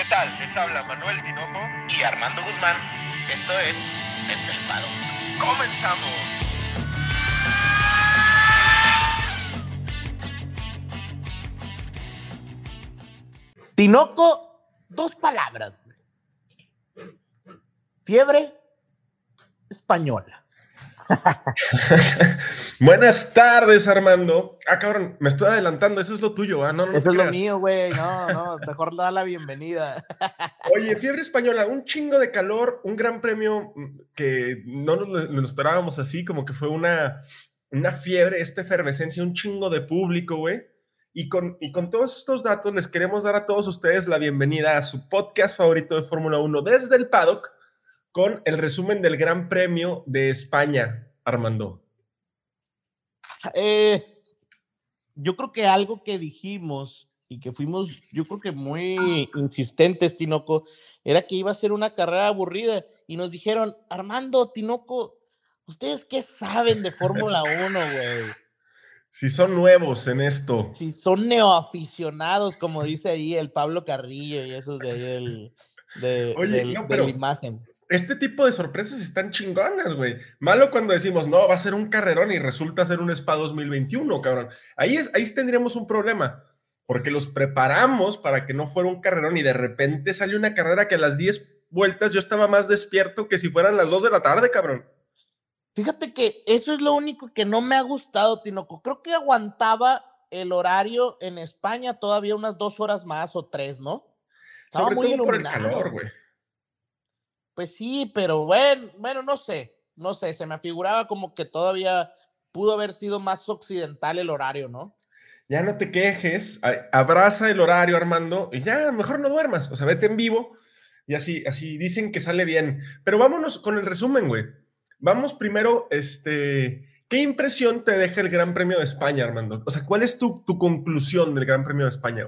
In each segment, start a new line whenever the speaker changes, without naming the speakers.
¿Qué tal? Les habla Manuel Tinoco
y Armando Guzmán. Esto es Estelpado.
¡Comenzamos!
Tinoco, dos palabras. Fiebre española.
Buenas tardes, Armando. Ah, cabrón, me estoy adelantando, eso es lo tuyo, ¿ah? No, no
eso es lo mío, güey. No, no, mejor da la bienvenida.
Oye, fiebre española, un chingo de calor, un gran premio que no nos lo esperábamos así, como que fue una, una fiebre, esta efervescencia, un chingo de público, güey. Y con, y con todos estos datos les queremos dar a todos ustedes la bienvenida a su podcast favorito de Fórmula 1 desde el paddock con el resumen del Gran Premio de España, Armando.
Eh, yo creo que algo que dijimos y que fuimos, yo creo que muy insistentes, Tinoco, era que iba a ser una carrera aburrida y nos dijeron, Armando, Tinoco, ¿ustedes qué saben de Fórmula 1, güey?
Si son nuevos en esto.
Si son neoaficionados, como dice ahí el Pablo Carrillo y esos de ahí de, de la imagen
este tipo de sorpresas están chingonas, güey. Malo cuando decimos, no, va a ser un carrerón y resulta ser un SPA 2021, cabrón. Ahí, es, ahí tendríamos un problema, porque los preparamos para que no fuera un carrerón y de repente salió una carrera que a las 10 vueltas yo estaba más despierto que si fueran las 2 de la tarde, cabrón.
Fíjate que eso es lo único que no me ha gustado, Tinoco. Creo que aguantaba el horario en España todavía unas dos horas más o tres, ¿no?
Estaba muy todo por el calor, güey.
Pues sí, pero bueno, bueno, no sé, no sé, se me figuraba como que todavía pudo haber sido más occidental el horario, ¿no?
Ya no te quejes, abraza el horario, Armando, y ya, mejor no duermas, o sea, vete en vivo, y así, así dicen que sale bien. Pero vámonos con el resumen, güey. Vamos primero, este, ¿qué impresión te deja el Gran Premio de España, Armando? O sea, ¿cuál es tu, tu conclusión del Gran Premio de España?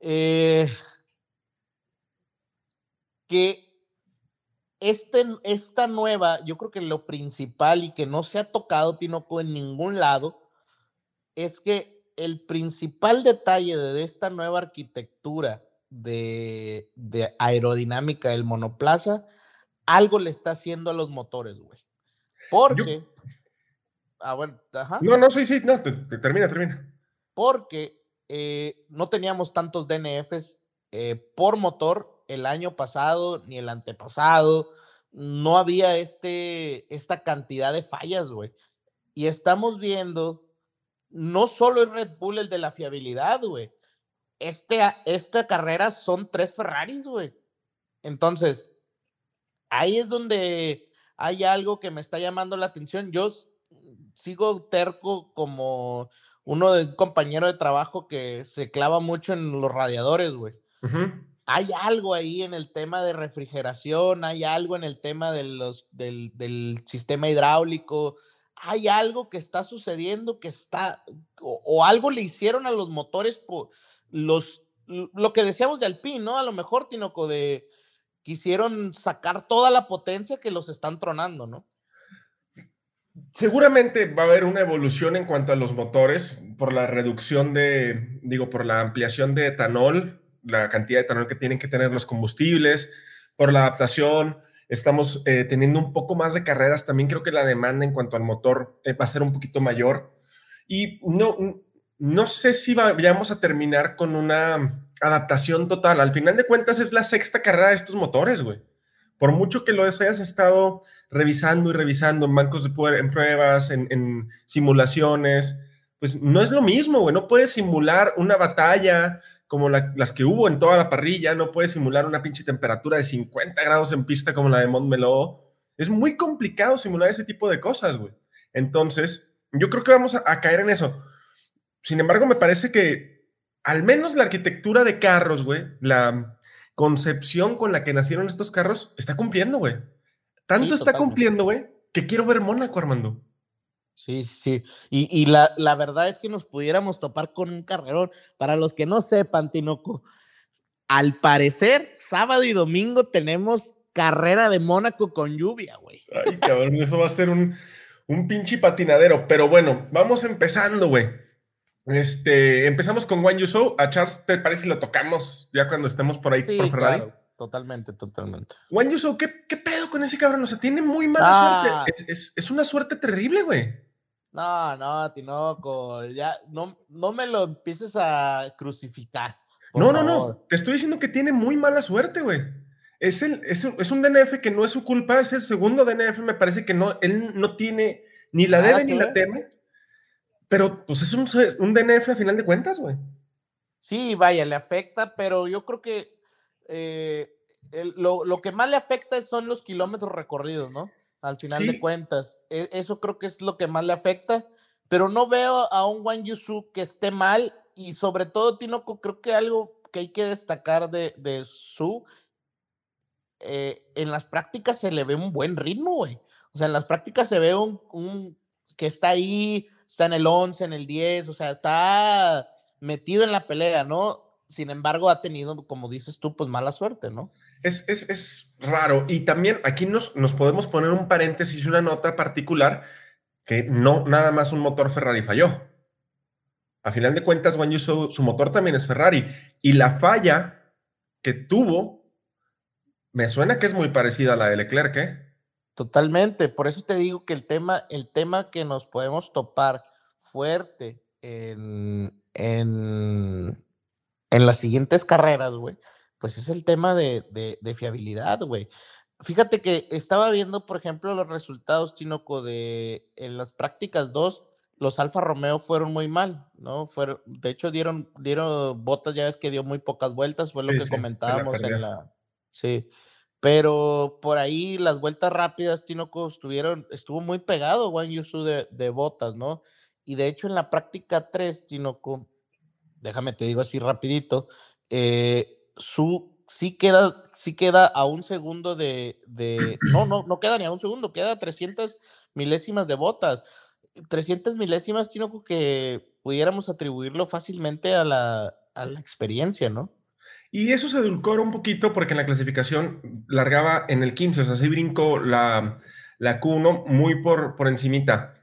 Eh, que este, esta nueva, yo creo que lo principal y que no se ha tocado Tinoco en ningún lado, es que el principal detalle de esta nueva arquitectura de, aerodinámica del monoplaza, algo le está haciendo a los motores, güey. Porque...
Ah, bueno, ajá. No, no, sí, sí, no, termina, termina.
Porque eh, no teníamos tantos DNFs eh, por motor el año pasado ni el antepasado. No había este, esta cantidad de fallas, güey. Y estamos viendo, no solo es Red Bull el de la fiabilidad, güey. Este, esta carrera son tres Ferraris, güey. Entonces, ahí es donde hay algo que me está llamando la atención. Yo sigo terco como uno de un compañero de trabajo que se clava mucho en los radiadores, güey hay algo ahí en el tema de refrigeración, hay algo en el tema de los, del, sistema hidráulico, hay algo que está sucediendo que está, o, algo le hicieron a los motores, por los, lo que decíamos de Alpine, ¿no? A lo mejor, Tinoco, de quisieron sacar toda la potencia que los están tronando, ¿no?
Seguramente va a haber una evolución en cuanto a los motores por la reducción de, digo, por la ampliación de etanol la cantidad de etanol que tienen que tener los combustibles, por la adaptación. Estamos eh, teniendo un poco más de carreras. También creo que la demanda en cuanto al motor eh, va a ser un poquito mayor. Y no, no sé si vayamos a terminar con una adaptación total. Al final de cuentas es la sexta carrera de estos motores, güey. Por mucho que lo hayas estado revisando y revisando en bancos de poder, en pruebas, en, en simulaciones, pues no es lo mismo, güey. No puedes simular una batalla, como las que hubo en toda la parrilla, no puede simular una pinche temperatura de 50 grados en pista como la de Montmeló. Es muy complicado simular ese tipo de cosas, güey. Entonces, yo creo que vamos a, caer en eso. Sin embargo, me parece que al menos la arquitectura de carros, güey, la concepción con la que nacieron estos carros, está cumpliendo, güey. Tanto está cumpliendo, güey, que quiero ver Mónaco, Armando.
Sí, sí. Y, y la, la, verdad es que nos pudiéramos topar con un carrerón. Para los que no sepan, Tinoco, al parecer, sábado y domingo tenemos carrera de Mónaco con lluvia, güey.
Ay, cabrón, eso va a ser un, un pinche patinadero. Pero bueno, vamos empezando, güey. Este, empezamos con Juan Yuso. A Charles, ¿te parece si lo tocamos ya cuando estemos por ahí
Sí,
por Ferrari?
claro, totalmente, totalmente.
Juan Yuso, ¿qué, ¿qué pedo con ese cabrón? O sea, tiene muy mala
Ah.
suerte. Es, es- es una suerte terrible, güey.
No, no, Tinoco, ya no, no me lo empieces a crucificar.
No, no, no. Te estoy diciendo que tiene muy mala suerte, güey. Es, el, es, un, es un DNF que no es su culpa, es el segundo DNF, me parece que no, él no tiene ni la debe ni la teme, pero pues es un, un DNF a final de cuentas, güey.
Sí, vaya, le afecta, pero yo creo que eh, el- lo, lo que más le afecta son los kilómetros recorridos, ¿no? Al final
Sí.
de cuentas. E- eso creo que es lo que más le afecta, pero no veo a un Juan Yusu que esté mal y sobre todo, Tinoco, creo que algo que hay que destacar de, de Su, eh, en las prácticas se le ve un buen ritmo, güey. O sea, en las prácticas se ve un, un que está ahí, está en el 11, en el 10, o sea, está metido en la pelea, ¿no? Sin embargo, ha tenido, como dices tú, pues mala suerte, ¿no?
Es, es, es raro. Y también aquí nos, nos podemos poner un paréntesis, una nota particular, que no nada más un motor Ferrari falló. A final de cuentas, Juan Yuso, su motor también es Ferrari. Y la falla que tuvo, me suena que es muy parecida a la de Leclerc, ¿eh?
Totalmente. Por eso te digo que el tema, el tema que nos podemos topar fuerte en, en, en las siguientes carreras, güey, pues es el tema de, de, de fiabilidad, güey. Fíjate que estaba viendo, por ejemplo, los resultados, Tinoco, de en las prácticas 2, los Alfa Romeo fueron muy mal, ¿no? Fueron, de hecho, dieron, dieron botas, ya ves que dio muy pocas vueltas, fue lo
Sí,
que
sí, se la
comentábamos en la. Sí. Pero por ahí las vueltas rápidas, Tinoco, estuvieron, estuvo muy pegado Juan Yusu de, de botas, ¿no? Y de hecho en la práctica 3, Tinoco, déjame te digo así rapidito, eh, su sí queda, sí queda a un segundo de, de, no, no, no queda ni a un segundo, queda a 300 milésimas de botas. 300 milésimas, Tinoco, que pudiéramos atribuirlo fácilmente a la, a la experiencia, ¿no?
Y eso se edulcora un poquito porque en la clasificación largaba en el 15, o sea, sí brincó la, la Q1 muy por, por encimita.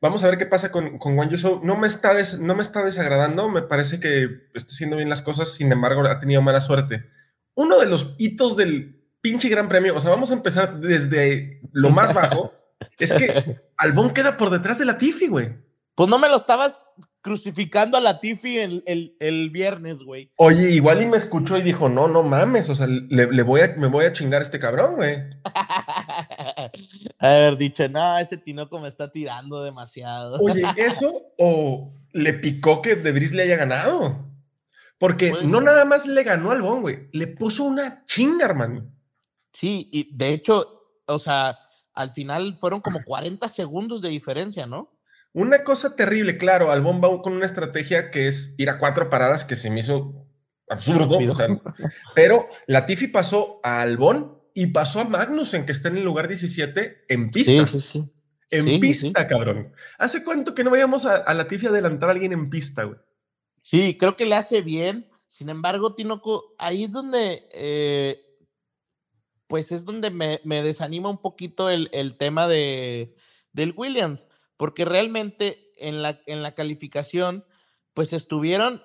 Vamos a ver qué pasa con, con Yuso. No me, está des- no me está desagradando, me parece que está haciendo bien las cosas, sin embargo, ha tenido mala suerte. Uno de los hitos del pinche Gran Premio, o sea, vamos a empezar desde lo más bajo, es que Albón queda por detrás de la Tifi, güey.
Pues no me lo estabas crucificando a la Tifi el, el, el viernes, güey.
Oye, igual y me escuchó y dijo, no, no mames, o sea, le, le voy a, me voy a chingar a este cabrón, güey.
Haber dicho, no, ese Tinoco me está tirando demasiado.
Oye, ¿eso o le picó que De Vries le haya ganado? Porque no nada más le ganó al Bon, güey, le puso una chinga, hermano.
Sí, y de hecho, o sea, al final fueron como 40 segundos de diferencia, ¿no?
Una cosa terrible, claro, Albón va con una estrategia que es ir a cuatro paradas que se me hizo absurdo, o sea, pero Latifi pasó a Albón y pasó a Magnussen, que está en el lugar 17, en pista.
Sí, sí, sí.
En
Sí,
pista,
sí.
cabrón. ¿Hace cuánto que no veíamos a, a Latifi adelantar a alguien en pista, güey?
Sí, creo que le hace bien. Sin embargo, Tinoco, ahí es donde, eh, pues es donde me, me desanima un poquito el, el tema de, del Williams, porque realmente en la, en la calificación, pues estuvieron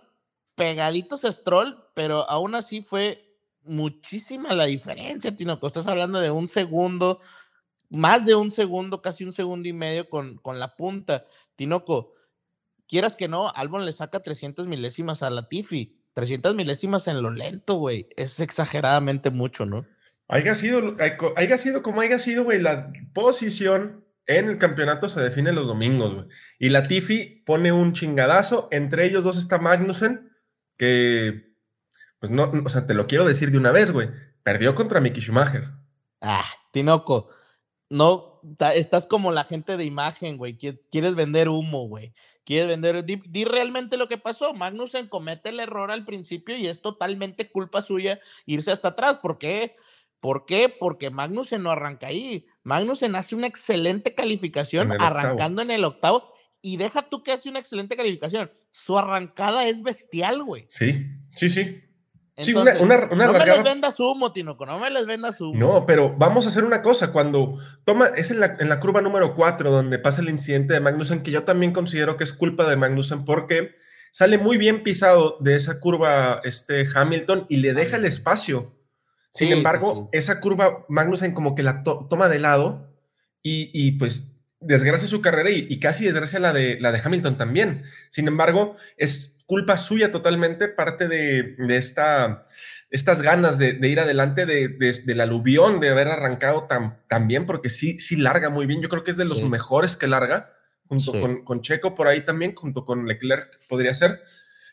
pegaditos a Stroll, pero aún así fue muchísima la diferencia, Tinoco. Estás hablando de un segundo, más de un segundo, casi un segundo y medio con, con la punta. Tinoco, quieras que no, Albon le saca 300 milésimas a la Tifi. 300 milésimas en lo lento, güey. Es exageradamente mucho, ¿no?
Haya sido, haya sido como haya sido, güey, la posición en el campeonato se define los domingos, güey. Y la Tifi pone un chingadazo. Entre ellos dos está Magnussen, que, pues no, o sea, te lo quiero decir de una vez, güey. Perdió contra Mickey Schumacher.
Ah, Tinoco, no, estás como la gente de imagen, güey. qui- Quieres vender humo, güey. Quieres vender. Di, di realmente lo que pasó. Magnussen comete el error al principio y es totalmente culpa suya irse hasta atrás. ¿Por qué? ¿Por qué? Porque Magnussen no arranca ahí. Magnussen hace una excelente calificación
En
arrancando en el octavo. Y deja tú que hace una excelente calificación. Su arrancada es bestial, güey.
Sí, sí, sí. Sí, una-
Entonces,
una- una
no me les vendas humo, Tinoco. No me les vendas humo.
No, pero vamos a hacer una cosa. Cuando toma, es en la, en la curva número 4 donde pasa el incidente de Magnussen, que yo también considero que es culpa de Magnussen porque sale muy bien pisado de esa curva este Hamilton y le deja el espacio. Sin
Sí,
embargo,
sí.
esa curva Magnussen como que la to- toma de lado y, y, pues desgracia su carrera y, y casi desgracia la de, la de Hamilton también. Sin embargo, es culpa suya totalmente, parte de, de esta, estas ganas de, de ir adelante de, de- del aluvión, de haber arrancado tan, tan bien, porque sí, sí larga muy bien. Yo creo que es de los mejores que larga, junto con, con Checo por ahí también, junto con Leclerc podría ser.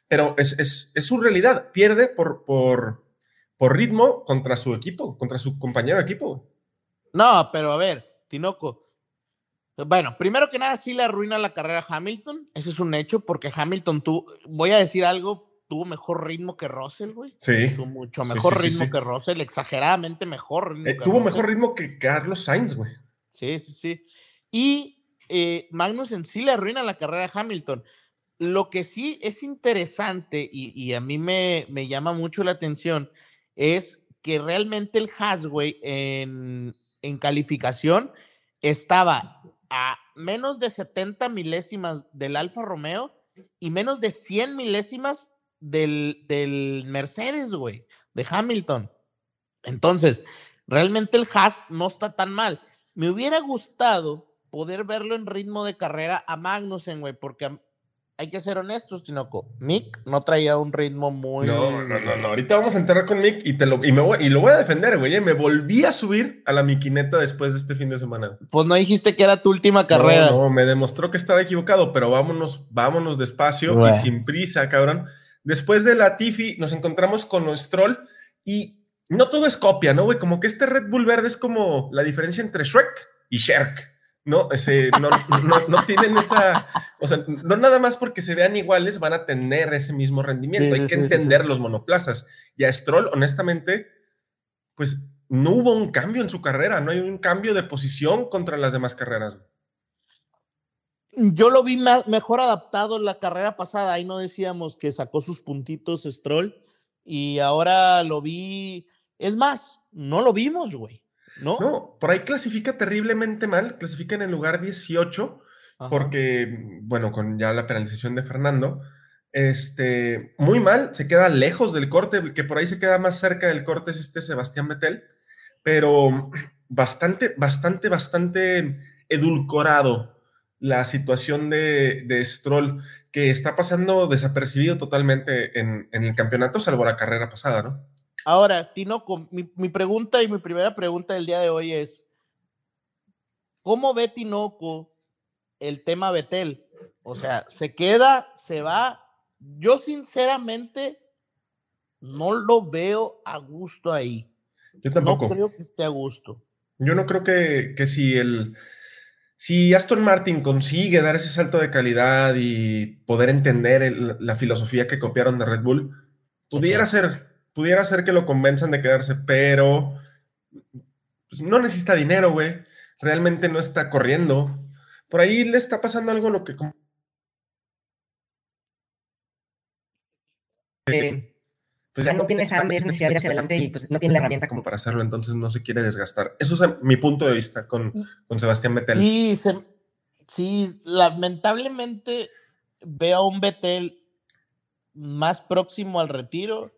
Pero es, es, es su realidad. Pierde por, por, por ritmo contra su equipo, contra su compañero de equipo.
No, pero a ver, Tinoco. Bueno, primero que nada, sí le arruina la carrera a Hamilton. Ese es un hecho, porque Hamilton tuvo, voy a decir algo, tuvo mejor ritmo que Russell, güey.
Sí.
Tuvo mucho mejor
sí, sí,
ritmo
sí.
que Russell, exageradamente mejor ritmo
Eh,
que
tuvo
Russell.
mejor ritmo que Carlos Sainz, güey.
Sí, sí, sí. Y eh, Magnus en sí le arruina la carrera a Hamilton. Lo que sí es interesante y, y a mí me, me llama mucho la atención es que realmente el Haas, güey, en, en calificación estaba a menos de 70 milésimas del Alfa Romeo y menos de 100 milésimas del, del Mercedes, güey, de Hamilton. Entonces, realmente el Haas no está tan mal. Me hubiera gustado poder verlo en ritmo de carrera a Magnussen, güey, porque hay que ser honestos, Tinoco. Mick no traía un ritmo muy.
No, no, no, no. Ahorita vamos a enterrar con Mick y, te lo, y, me voy, y lo voy a defender, güey. eh. Me volví a subir a la miquineta después de este fin de semana.
Pues no dijiste que era tu última carrera.
No, no, me demostró que estaba equivocado, pero vámonos, vámonos despacio y sin prisa, cabrón. Después de la Tiffy nos encontramos con Stroll y no todo es copia, ¿no, güey? Como que este Red Bull verde es como la diferencia entre Shrek y Sherk, ¿no? Ese, no, no, no tienen esa, o sea, no nada más porque se vean iguales van a tener ese mismo rendimiento,
Sí,
hay
sí,
que entender
sí.
los monoplazas. Y a Stroll, honestamente, pues no hubo un cambio en su carrera, no hay un cambio de posición contra las demás carreras.
Yo lo vi ma- mejor adaptado en la carrera pasada. Ahí no decíamos que sacó sus puntitos Stroll. Y ahora lo vi. Es más, no lo vimos, güey. ¿No?
No, por ahí clasifica terriblemente mal, clasifica en el lugar 18,
Ajá.
porque, bueno, con ya la penalización de Fernando, este, muy mal, se queda lejos del corte, que por ahí se queda más cerca del corte es este Sebastián Vettel, pero bastante, bastante, bastante edulcorado la situación de, de Stroll, que está pasando desapercibido totalmente en, en el campeonato, salvo la carrera pasada, ¿no?
Ahora, Tinoco, mi, mi pregunta y mi primera pregunta del día de hoy es: ¿Cómo ve Tinoco el tema Betel? O sea, ¿se queda, se va? Yo, sinceramente, no lo veo a gusto ahí.
Yo tampoco.
No creo que esté a gusto.
Yo no creo que, que si el si Aston Martin consigue dar ese salto de calidad y poder entender el- la filosofía que copiaron de Red Bull, pudiera ser, pudiera ser que lo convenzan de quedarse, pero pues, no necesita dinero, güey. Realmente no está corriendo. Por ahí le está pasando algo lo que
Eh,
pues
ya no tiene esa necesidad de ir hacia adelante y pues no tiene la herramienta como
para hacerlo, entonces no se quiere desgastar. Eso es mi punto de vista con, con Sebastián Vettel.
Sí, se- sí, lamentablemente veo a un Betel más próximo al retiro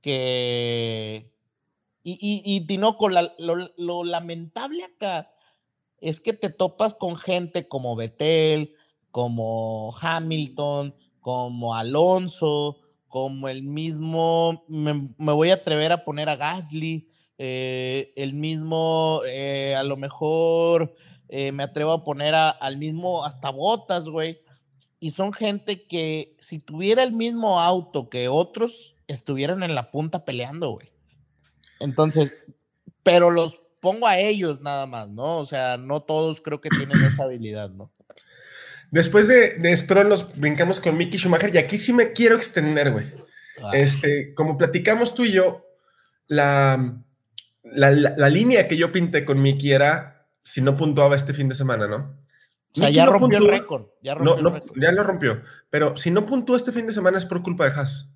que. Y, y, y Tinoco, la- lo, lo lamentable acá es que te topas con gente como Betel, como Hamilton, como Alonso, como el mismo, me, me voy a atrever a poner a Gasly, eh, el mismo, eh, a lo mejor eh, me atrevo a poner a- al mismo hasta Botas, güey. Y son gente que si tuviera el mismo auto que otros, estuvieran en la punta peleando, güey. Entonces, pero los pongo a ellos nada más, ¿no? O sea, no todos creo que tienen esa habilidad, ¿no?
Después de, de Stroll nos brincamos con Mickey Schumacher y aquí sí me quiero extender, güey.
Ah,
Este, como platicamos tú y yo, la, la, la- la línea que yo pinté con Mickey era si no puntuaba este fin de semana, ¿no?
o sea,
Mickey
ya
no
rompió el
puntúa-
récord. Ya rompió
No,
el
no,
récord.
ya lo rompió. Pero si no puntúa este fin de semana es por culpa de Haas.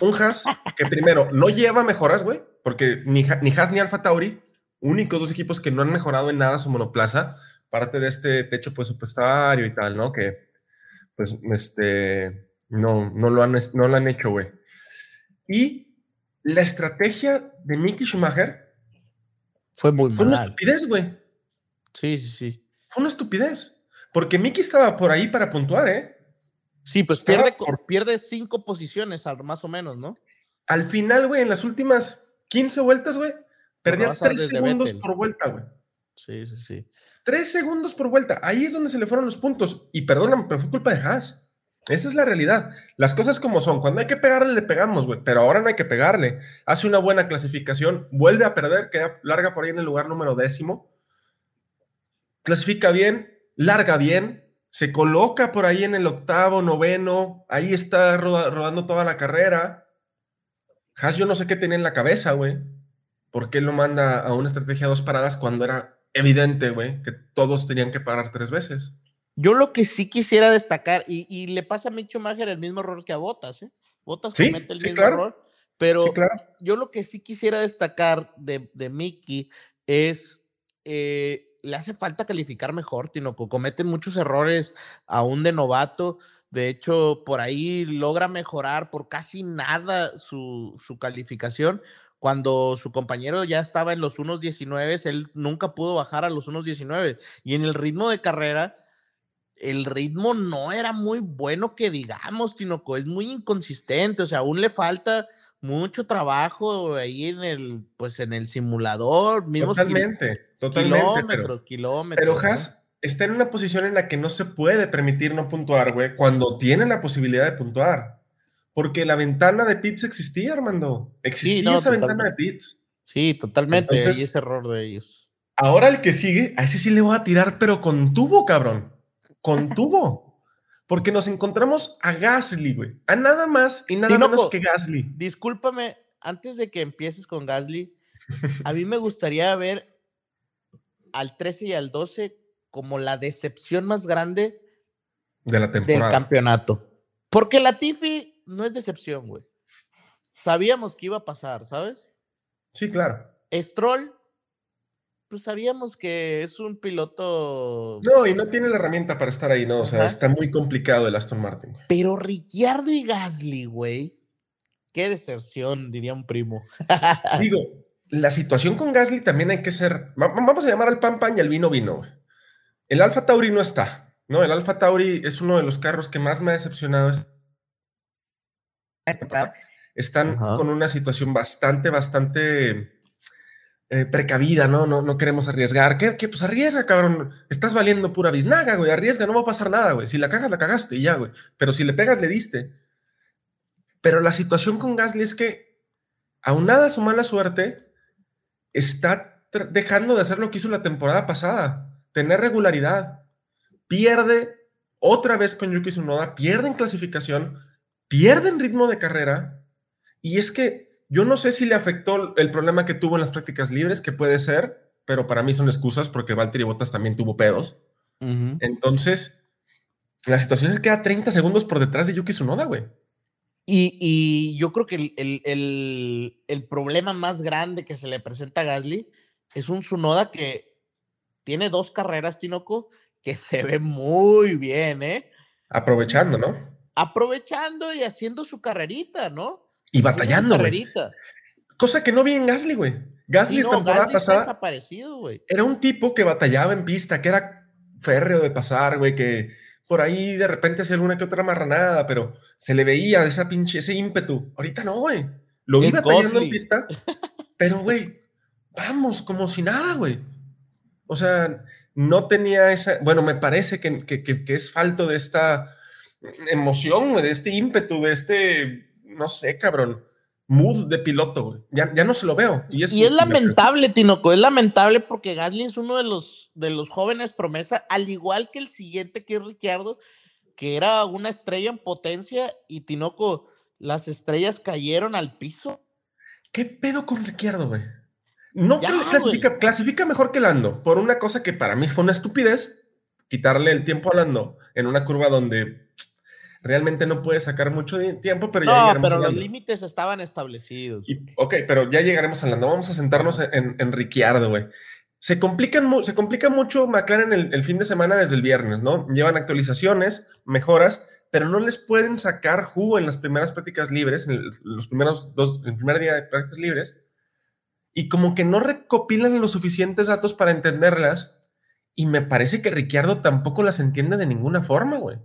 Un Haas que primero no lleva mejoras, güey, porque ni, ni Haas ni Alfa Tauri, únicos dos equipos que no han mejorado en nada su monoplaza, parte de este techo presupuestario y tal, ¿no? Que, pues, este, No, no lo han, no lo han hecho, güey. Y la estrategia de Mickey Schumacher
fue muy
fue una estupidez, güey.
Sí, sí, sí.
Fue una estupidez. Porque Mickey estaba por ahí para puntuar, ¿eh?
Sí, pues pierde, pierde cinco posiciones, más o menos, ¿no?
Al final, güey, en las últimas 15 vueltas, güey, perdía tres segundos por vuelta, güey.
Sí, sí, sí.
Tres segundos por vuelta. Ahí es donde se le fueron los puntos. Y perdóname, pero fue culpa de Haas. Esa es la realidad. Las cosas como son. Cuando hay que pegarle, le pegamos, güey. Pero ahora no hay que pegarle. Hace una buena clasificación, vuelve a perder, queda larga por ahí en el lugar número décimo. Clasifica bien, larga bien, se coloca por ahí en el octavo, noveno. Ahí está rodando toda la carrera. Haas, yo no sé qué tenía en la cabeza, güey. ¿Por qué lo manda a una estrategia de dos paradas cuando era evidente, güey, que todos tenían que parar tres veces?
Yo lo que sí quisiera destacar, y, le pasa a Mick Schumacher el mismo error que a Botas, ¿eh? Botas comete el mismo error, pero yo lo que sí quisiera destacar de, de Mickey es, eh, le hace falta calificar mejor, Tino, comete muchos errores aún de novato, de hecho, por ahí logra mejorar por casi nada su, su calificación, cuando su compañero ya estaba en los 1.19, él nunca pudo bajar a los 1.19. Y en el ritmo de carrera, el ritmo no era muy bueno que digamos, que es muy inconsistente, o sea, aún le falta mucho trabajo ahí en el, pues en el simulador, mismos
totalmente, totalmente,
kilómetros, kilómetros.
Pero Haas está en una posición en la que no se puede permitir no puntuar, güey, cuando tiene la posibilidad de puntuar. Porque la ventana de pits existía, Armando. Existía esa ventana de pits.
Sí, totalmente. y ese error de ellos.
Ahora el que sigue, a ese sí le voy a tirar, pero con tubo, cabrón contuvo. Porque nos encontramos a Gasly, güey. A nada más y nada menos que Gasly.
Discúlpame, antes de que empieces con Gasly, a mí me gustaría ver al 13 y al 12 como la decepción más grande
de la temporada.
del campeonato. Porque la Tiffy no es decepción, güey. Sabíamos que iba a pasar, ¿sabes?
Sí, claro.
Stroll pues sabíamos que es un piloto.
No, y no tiene la herramienta para estar ahí, ¿no? O sea, está muy complicado el Aston Martin.
Pero Ricciardo y Gasly, güey. Qué deserción, diría un primo.
Digo, la situación con Gasly también hay que ser. Vamos a llamar al pan pan y al vino vino. El Alfa Tauri no está, ¿no? El Alfa Tauri es uno de los carros que más me ha decepcionado. Están con una situación bastante, bastante eh, precavida, ¿no? ¿no? No queremos arriesgar. ¿Qué, ¿Qué? Pues arriesga, cabrón. Estás valiendo pura biznaga, güey. Arriesga, no va a pasar nada, güey. Si la cagas, la cagaste y ya, güey. Pero si le pegas, le diste. Pero la situación con Gasly es que, aunada a su mala suerte, está dejando de hacer lo que hizo la temporada pasada. Tener regularidad. Pierde otra vez con Yuki Tsunoda, pierde en clasificación, pierde en ritmo de carrera. Y es que yo no sé si le afectó el problema que tuvo en las prácticas libres, que puede ser, pero para mí son excusas porque Valtteri Bottas también tuvo pedos. Entonces, la situación es que queda 30 segundos por detrás de Yuki Tsunoda, güey.
Y, yo creo que el, problema más grande que se le presenta a Gasly es un Tsunoda que tiene dos carreras, Tinoco, que se ve muy bien, ¿eh?
Aprovechando, ¿no?
Aprovechando y haciendo su carrerita, ¿no?
Y batallando, güey. Cosa que no vi en Gasly, güey. Gasly, temporada pasada.
Desaparecido, güey.
Era un tipo que batallaba en pista, que era férreo de pasar, güey, que por ahí de repente hacía alguna que otra marranada, pero se le veía esa pinche, ese ímpetu. Ahorita no, güey. Lo vi batallando en pista, pero, güey, vamos, como si nada, güey. O sea, no tenía esa. Bueno, me parece que, que, que es falto de esta emoción, de este ímpetu, de este no sé, cabrón, mood de piloto, güey. Ya, ya no se lo veo. Y es,
lamentable, Tinoco, es lamentable porque Gasly es uno de los, de los jóvenes promesa, al igual que el siguiente que es Ricciardo, que era una estrella en potencia y Tinoco, las estrellas cayeron al piso.
¿Qué pedo con Ricciardo, güey? No clasifica, clasifica mejor que Lando, por una cosa que para mí fue una estupidez, quitarle el tiempo a Lando en una curva donde realmente no puede sacar mucho tiempo, pero
ya no, pero los límites estaban establecidos.
ok, pero ya llegaremos a No Vamos a sentarnos en, en Ricciardo, güey. Se, complican, se complica mucho McLaren el, el fin de semana desde el viernes, ¿no? Llevan actualizaciones, mejoras, pero no les pueden sacar jugo en las primeras prácticas libres, en los primeros dos, en el primer día de prácticas libres, y como que no recopilan los suficientes datos para entenderlas, y me parece que Ricciardo tampoco las entiende de ninguna forma, güey.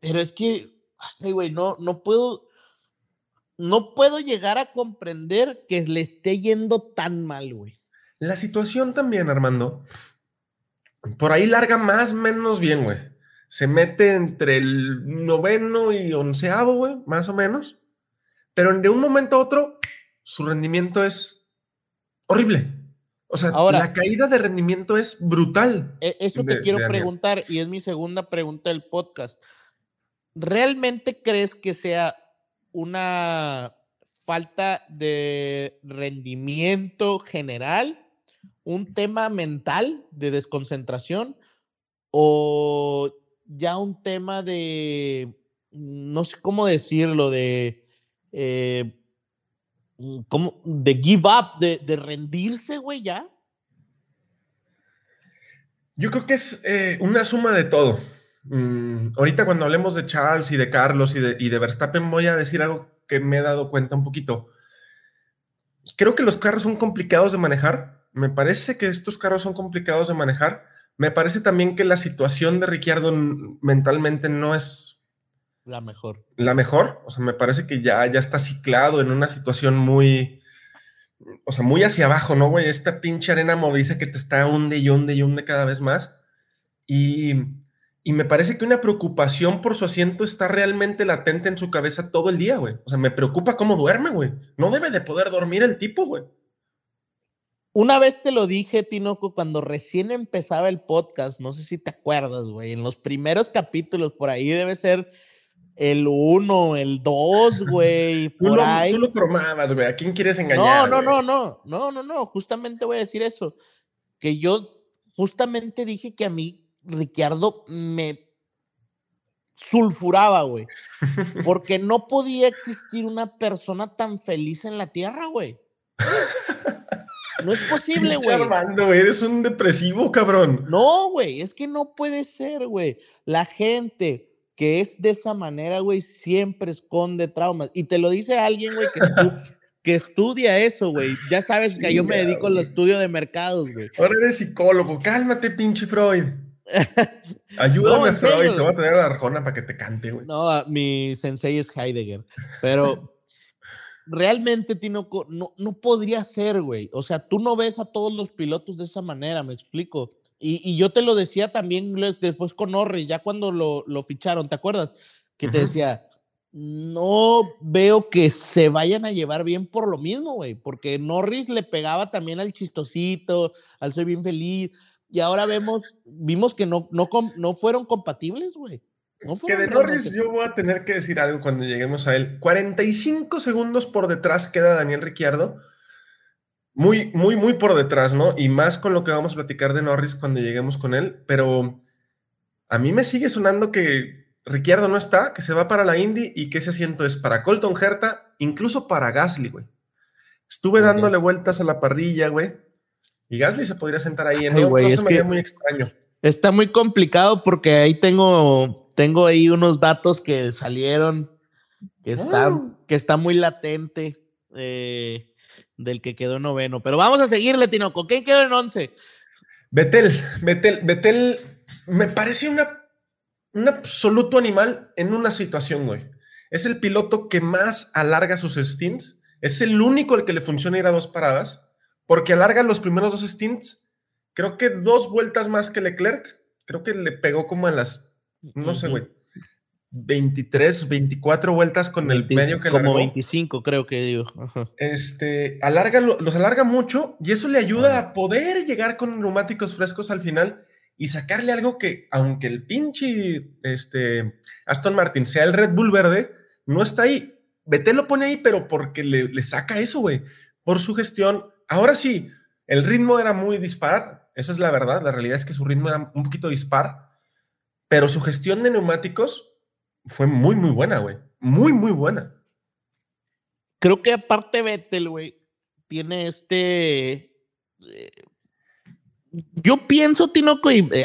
Pero es que, ay, güey, no, no puedo, no puedo llegar a comprender que le esté yendo tan mal, güey.
La situación también, Armando, por ahí larga más menos bien, güey. Se mete entre el noveno y onceavo, güey, más o menos. Pero de un momento a otro, su rendimiento es horrible. O sea, la caída de rendimiento es brutal.
E, eso te quiero preguntar, y es mi segunda pregunta del podcast. ¿Realmente crees que sea una falta de rendimiento general, un tema mental de desconcentración o ya un tema de, no sé cómo decirlo, de, eh, como, de give up, de, rendirse, güey, ya?
Yo creo que es eh, una suma de todo. Mm, ahorita cuando hablemos de Charles y de Carlos y de, y de Verstappen voy a decir algo que me he dado cuenta un poquito. Creo que los carros son complicados de manejar. Me parece que estos carros son complicados de manejar. Me parece también que la situación de Ricciardo mentalmente no es
la mejor.
La mejor. O sea, me parece que ya, ya está ciclado en una situación muy, o sea, muy hacia abajo, ¿no, güey? Esta pinche arena movediza que te está hunde y hunde y hunde cada vez más. Y y me parece que una preocupación por su asiento está realmente latente en su cabeza todo el día, güey. O sea, me preocupa cómo duerme, güey. No debe de poder dormir el tipo, güey.
Una vez te lo dije, Tinoco, cuando recién empezaba el podcast, no sé si te acuerdas, güey, en los primeros capítulos, por ahí debe ser el uno, el dos, güey, por
tú
ahí.
Tú lo cromabas, güey, ¿a quién quieres engañar?
No, no, no, no, no, no, no, justamente voy a decir eso, que yo justamente dije que a mí Ricciardo me sulfuraba, güey. Porque no podía existir una persona tan feliz en la tierra, güey. No es posible, güey.
Armando, eres un depresivo, cabrón.
No, güey, es que no puede ser, güey. La gente que es de esa manera, güey, siempre esconde traumas. Y te lo dice alguien, güey, que, que estudia eso, güey. Ya sabes que yo me dedico al estudio de mercados, güey.
Ahora eres psicólogo. Cálmate, pinche Freud. Ayúdame, Freud, te voy a traer a la Arjona para que te cante, güey.
No, mi sensei es Heidegger, pero realmente, Tinoco, no, no podría ser, güey. O sea, tú no ves a todos los pilotos de esa manera, me explico. Y, y yo te lo decía también después con Norris, ya cuando lo, lo ficharon, ¿te acuerdas? Que te decía, no veo que se vayan a llevar bien por lo mismo, güey, porque Norris le pegaba también al chistosito, al soy bien feliz y ahora vemos, vimos que no, no, no fueron compatibles, güey.
que de Norris yo voy a tener que decir algo cuando lleguemos a él. 45 segundos por detrás queda Daniel Ricciardo. Muy, muy, muy por detrás, ¿no? Y más con lo que vamos a platicar de Norris cuando lleguemos con él. Pero a mí me sigue sonando que Ricciardo no está, que se va para la Indy y que ese asiento es para Colton Herta, incluso para Gasly, güey. Estuve dándole vueltas a la parrilla, güey. Y Gasly se podría sentar ahí en
Ay, es que muy extraño. Está muy complicado porque ahí tengo, tengo ahí unos datos que salieron que está, ah. que está muy latente eh, del que quedó noveno. Pero vamos a seguirle, Tinoco. ¿Quién quedó en once?
Betel, Betel, Betel me parece una, un absoluto animal en una situación, güey. Es el piloto que más alarga sus stints. Es el único al que le funciona ir a dos paradas porque alarga los primeros dos stints, creo que dos vueltas más que Leclerc, creo que le pegó como a las, no sé, güey, 23, 24 vueltas con el medio que
Como 25, creo que digo.
Este, alarga, los alarga mucho y eso le ayuda a poder llegar con neumáticos frescos al final y sacarle algo que, aunque el pinche este, Aston Martin sea el Red Bull verde, no está ahí. Vete lo pone ahí, pero porque le, le saca eso, güey. Por su gestión, ahora sí, el ritmo era muy dispar, esa es la verdad, la realidad es que su ritmo era un poquito dispar, pero su gestión de neumáticos fue muy, muy buena, güey. Muy, muy buena.
Creo que aparte Vettel, güey, tiene este... Eh, yo pienso, Tinoco, y eh,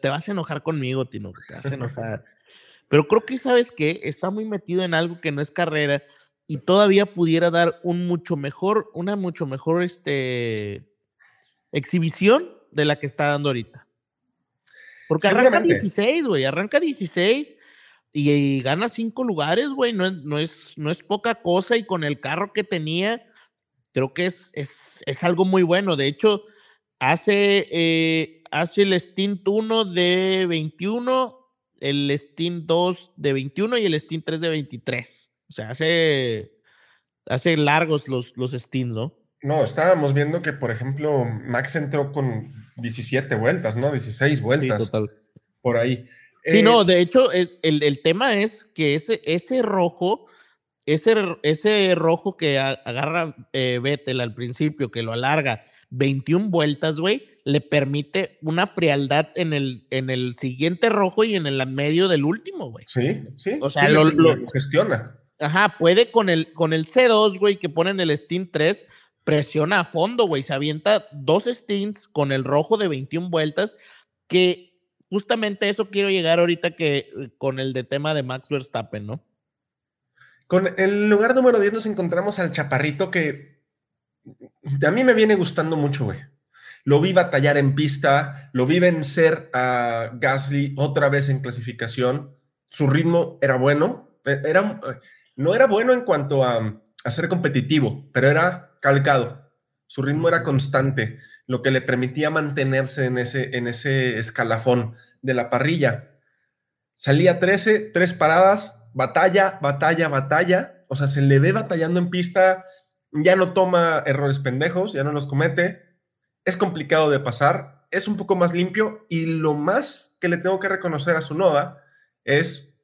te, vas a enojar conmigo, Tinoco, te vas a enojar. Pero creo que, ¿sabes qué? Está muy metido en algo que no es carrera y todavía pudiera dar un mucho mejor, una mucho mejor este, exhibición de la que está dando ahorita. Porque arranca 16, güey, arranca 16 y, gana cinco lugares, güey, no es, no, es, no es poca cosa y con el carro que tenía, creo que es, es, es algo muy bueno. De hecho, hace, eh, hace el stint 1 de 21, el stint 2 de 21 y el stint 3 de 23. O sea, hace, hace largos los, los stints, ¿no?
No, estábamos viendo que, por ejemplo, Max entró con 17 vueltas, ¿no? 16 vueltas. Sí, total. Por ahí.
Sí, no, eh, de hecho, el, tema es que ese, ese rojo, ese, ese rojo que agarra eh, Vettel al principio, que lo alarga 21 vueltas, güey, le permite una frialdad en el, en el siguiente rojo y en el medio del último, güey.
Sí, sí. O sea, lo, gestiona.
Ajá, puede con el, con el C2, güey, que pone en el Steam 3, presiona a fondo, güey. Se avienta dos Steams con el rojo de 21 vueltas, que justamente eso quiero llegar ahorita que eh, con el de tema de Max Verstappen, ¿no?
Con el lugar número 10 nos encontramos al chaparrito que a mí me viene gustando mucho, güey. Lo vi batallar en pista, lo vi vencer a Gasly otra vez en clasificación. Su ritmo era bueno, e, era, no era bueno en cuanto a, a ser competitivo, pero era calcado. Su ritmo era constante lo que le permitía mantenerse en ese, en ese escalafón de la parrilla. Salía 13, tres paradas, batalla, batalla, batalla. O sea, se le ve batallando en pista, ya no toma errores pendejos, ya no los comete. Es complicado de pasar, es un poco más limpio y lo más que le tengo que reconocer a su Noda es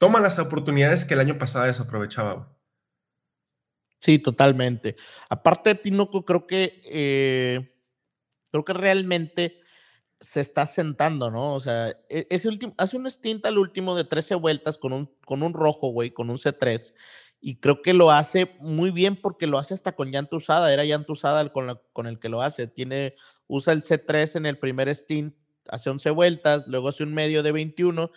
toma las oportunidades que el año pasado desaprovechaba.
Sí, totalmente. Aparte Tinoco, creo que eh, creo que realmente se está sentando, ¿no? O sea, e, ese último, hace un stint al último de 13 vueltas con un, con un rojo, güey, con un C3. Y creo que lo hace muy bien porque lo hace hasta con llanta usada. Era llanta usada con, con el que lo hace. Tiene, usa el C3 en el primer stint, hace 11 vueltas, luego hace un medio de 21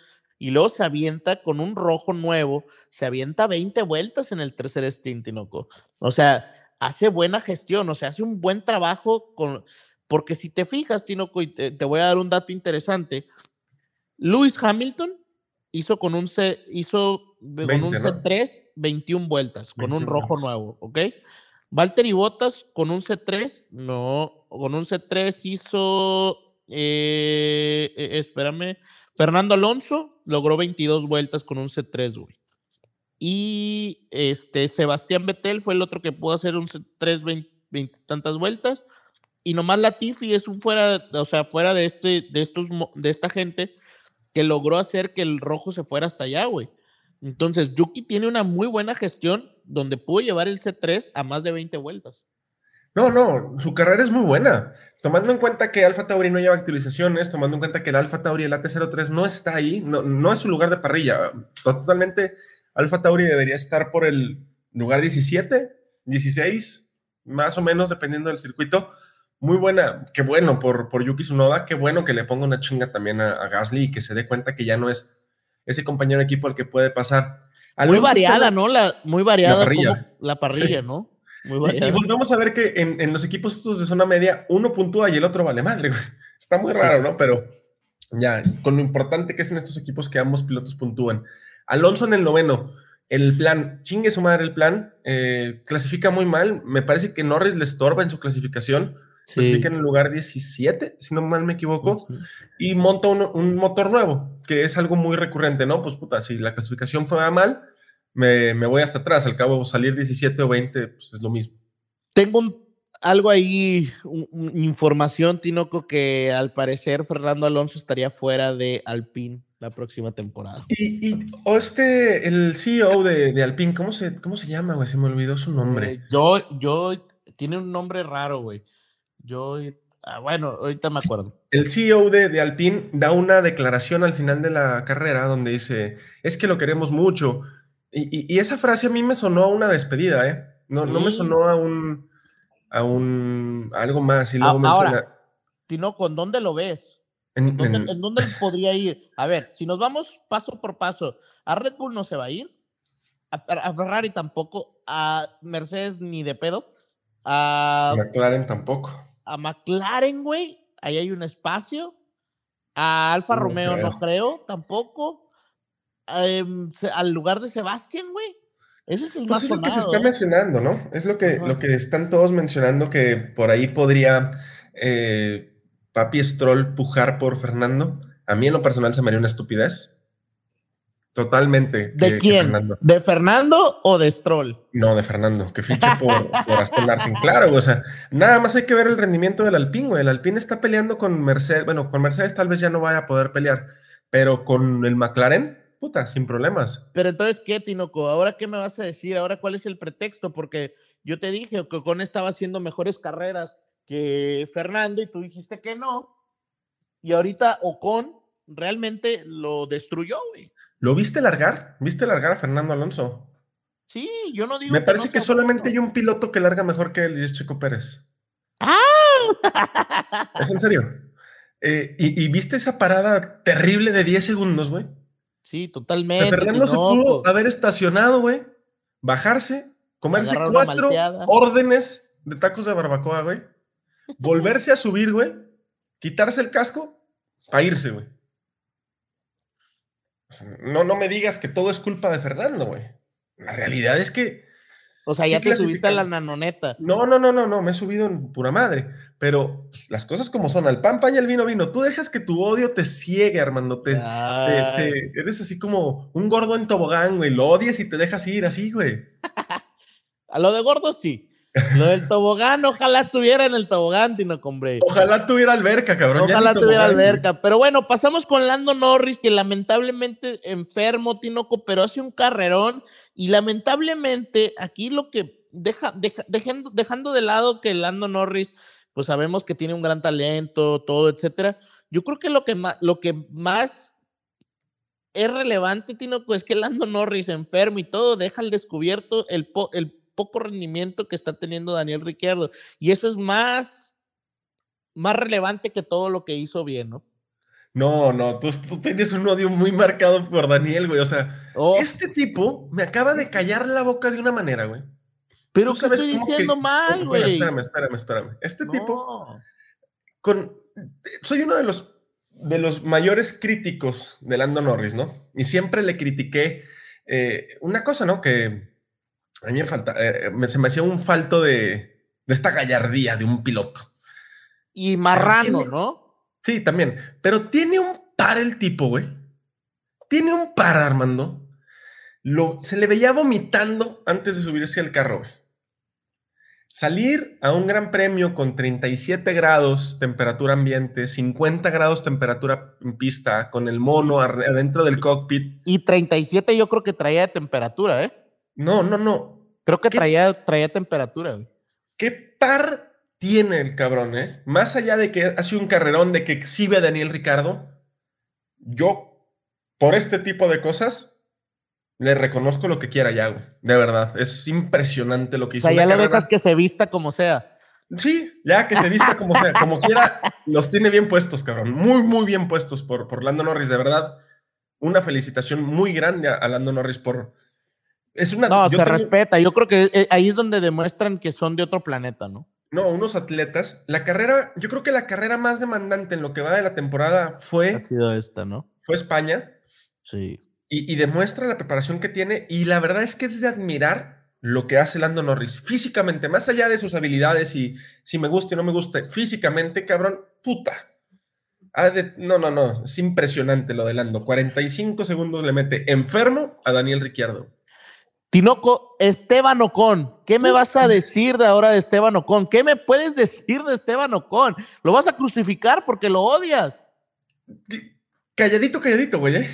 y luego se avienta con un rojo nuevo, se avienta 20 vueltas en el tercer stint, Tinoco. O sea, hace buena gestión, o sea, hace un buen trabajo con... Porque si te fijas, Tinoco, y te, voy a dar un dato interesante, Lewis Hamilton hizo con un C, hizo con un C3 21 vueltas, con un rojo nuevo, ¿ok? Valtteri Bottas con un C3, no, con un C3 hizo, eh, eh, espérame, Fernando Alonso logró 22 vueltas con un C3, güey. Y este, Sebastián Vettel fue el otro que pudo hacer un C3 20, tantas vueltas. Y nomás Latifi es un fuera, o sea, fuera de, este, de, estos, de esta gente que logró hacer que el rojo se fuera hasta allá, güey. Entonces, Yuki tiene una muy buena gestión donde pudo llevar el C3 a más de 20 vueltas.
No, no, su carrera es muy buena. Tomando en cuenta que Alfa Tauri no lleva actualizaciones, tomando en cuenta que el Alfa Tauri, el AT03 no está ahí, no, no es su lugar de parrilla. Totalmente, Alfa Tauri debería estar por el lugar 17, 16, más o menos, dependiendo del circuito. Muy buena, qué bueno por, por Yuki Tsunoda, qué bueno que le ponga una chinga también a, Gasly y que se dé cuenta que ya no es ese compañero de equipo al que puede pasar.
muy variada, ¿no? La, muy variada la parrilla, la parrilla ¿no?
Y, volvemos a ver que en, los equipos estos de zona media, uno puntúa y el otro vale madre, Está muy raro, ¿no? Pero ya, con lo importante que es en estos equipos que ambos pilotos puntúan. Alonso en el noveno, el plan, chingue su madre el plan, eh, clasifica muy mal. Me parece que Norris le estorba en su clasificación. Clasifica en el lugar 17, si no mal me equivoco, y monta un, un, motor nuevo, que es algo muy recurrente, ¿no? Pues puta, si la clasificación fue mal, me, voy hasta atrás. Al cabo, salir 17 o 20 pues, es lo mismo.
Tengo algo ahí, información, Tinoco, que al parecer Fernando Alonso estaría fuera de Alpine la próxima temporada.
Y, o este, el CEO de, de Alpine, ¿cómo se, ¿cómo se llama, güey? Se me olvidó su nombre.
yo, yo, tiene un nombre raro, güey. Yo, ah, bueno, ahorita me acuerdo.
El CEO de, de Alpine da una declaración al final de la carrera donde dice, es que lo queremos mucho, y, esa frase a mí me sonó a una despedida, ¿eh? No, no me sonó a un, a un, algo más. Y luego
Ahora, Tino, ¿con dónde lo ves? ¿En,
En-
dónde,
en-
en dónde podría ir? A ver, si nos vamos paso por paso, a Red Bull no se va a ir, a, Fer- a Ferrari tampoco, a Mercedes ni de pedo, a,
McLaren tampoco.
a McLaren, güey, ahí hay un espacio, a Alfa
No
Romeo no
creo
tampoco, em, al lugar de Sebastián, güey. Ese es el
Pues
más
es lo que se está
¿eh?
mencionando, ¿no? Es lo que,
Ajá.
lo que están todos mencionando que por ahí podría eh, Papi Stroll pujar por Fernando. A mí en lo personal se me haría una estupidez. Totalmente.
¿De
que
quién?
Fernando.
¿De Fernando o de Stroll?
No, de Fernando, que fiche por, por Aston Martin. Claro, o sea, nada más hay que ver el rendimiento del Alpine, güey. El Alpine está peleando con Mercedes. Bueno, con Mercedes tal vez ya no vaya a poder pelear, pero con el McLaren, puta, sin problemas.
Pero entonces, ¿qué, Tinoco? ¿Ahora qué me vas a decir? ¿Ahora cuál es el pretexto? Porque yo te dije que Ocon estaba haciendo mejores carreras que Fernando y tú dijiste que no. Y ahorita Ocon realmente lo destruyó, güey.
¿Lo viste largar? ¿Viste largar a Fernando Alonso?
Sí, yo no digo
Me
que
parece
no
que solamente hay un piloto que larga mejor que él y es Checo Pérez.
¡Ah!
¿Es en serio? Eh, y, y viste esa parada terrible de 10 segundos, güey?
Sí,
O
totalmente.
sea, Fernando se
Tinoco.
pudo haber estacionado, güey, bajarse, comerse cuatro órdenes de tacos de barbacoa, güey, volverse a subir, güey, quitarse el casco para irse, güey. O sea, no, no me digas que todo es culpa de Fernando, güey. La realidad es que
O sea,
sí
ya te subiste a la nanoneta.
no, no, no, no, no, me he subido en pura madre. Pero pues, las cosas como son, al pan, pan y al vino, vino. Tú dejas que tu odio te ciegue, Armando. Te, te- eres así como un gordo en tobogán, güey. Lo odias y te dejas ir así, güey.
A lo de gordo, sí. Lo del tobogán, ojalá estuviera en el tobogán, Tinoco, hombre.
Ojalá tuviera alberca, cabrón.
Ojalá tuviera alberca. Pero bueno, pasamos con Lando Norris, que lamentablemente enfermo, Tinoco, pero hace un carrerón. Y lamentablemente, aquí lo que deja, deja- dejando, dejando de lado que Lando Norris, pues sabemos que tiene un gran talento, todo, etcétera. Yo creo que lo que más, lo que más es relevante, Tinoco, es que Lando Norris enfermo y todo deja al descubierto el, el poco rendimiento que está teniendo Daniel Ricciardo. Y eso es más, más relevante que todo lo que hizo bien, ¿no?
No, no, tú, tú tienes un odio muy marcado por Daniel, güey. O sea,
Oh,
este tipo me acaba de callar la boca de una manera, güey.
pero ¿qué
sabes
estoy
que-
diciendo mal, güey?
espérame, espérame, espérame. Este tipo con soy uno de los de los mayores críticos de Lando Norris, ¿no? Y siempre le critiqué eh, una cosa, ¿no? Que a mí me falta, eh, me, se me hacía un falto de, de esta gallardía de un piloto.
Y marrano,
tiene-
¿no?
Sí, también. Pero tiene un par el tipo, güey. Tiene un par, Armando. Lo, se le veía vomitando antes de subirse al carro, güey. Salir a un gran premio con 37 grados temperatura ambiente, 50 grados temperatura en pista, con el mono adentro del cockpit.
Y 37 yo creo que traía de temperatura, ¿eh?
No, no, no.
Creo que traía, traía temperatura, güey.
¿Qué par tiene el cabrón, eh? Más allá de que hace un carrerón, de que exhibe a Daniel Ricardo, yo, por este tipo de cosas, le reconozco lo que quiera ya, güey. De verdad, es impresionante lo que
O
hizo.
sea, ya lo
carrera-
dejas que se vista como sea.
Sí, ya que se vista como sea, como quiera, los tiene bien puestos, cabrón. Muy, muy bien puestos por, por Lando Norris, de verdad. Una felicitación muy grande a, a Lando Norris por... Es una...
No, se
tengo-
respeta. Yo creo que eh, ahí es donde demuestran que son de otro planeta, ¿no?
No, unos atletas. La carrera, yo creo que la carrera más demandante en lo que va de la temporada
Ha
fue,
sido esta, ¿no?
fue España
Sí.
y, y demuestra la preparación que tiene. Y la verdad es que es de admirar lo que hace Lando Norris físicamente, más allá de sus habilidades y si me gusta o no me gusta, físicamente, cabrón, puta. Ha no, no, no, es impresionante lo de Lando. 45 segundos le mete enfermo a Daniel Ricciardo.
Tinoco, Esteban Ocon, ¿qué me vas a decir de ahora de Esteban Ocon? ¿Qué me puedes decir de Esteban Ocon? ¿Lo vas a crucificar porque lo odias?
Calladito, calladito, güey. ¿eh?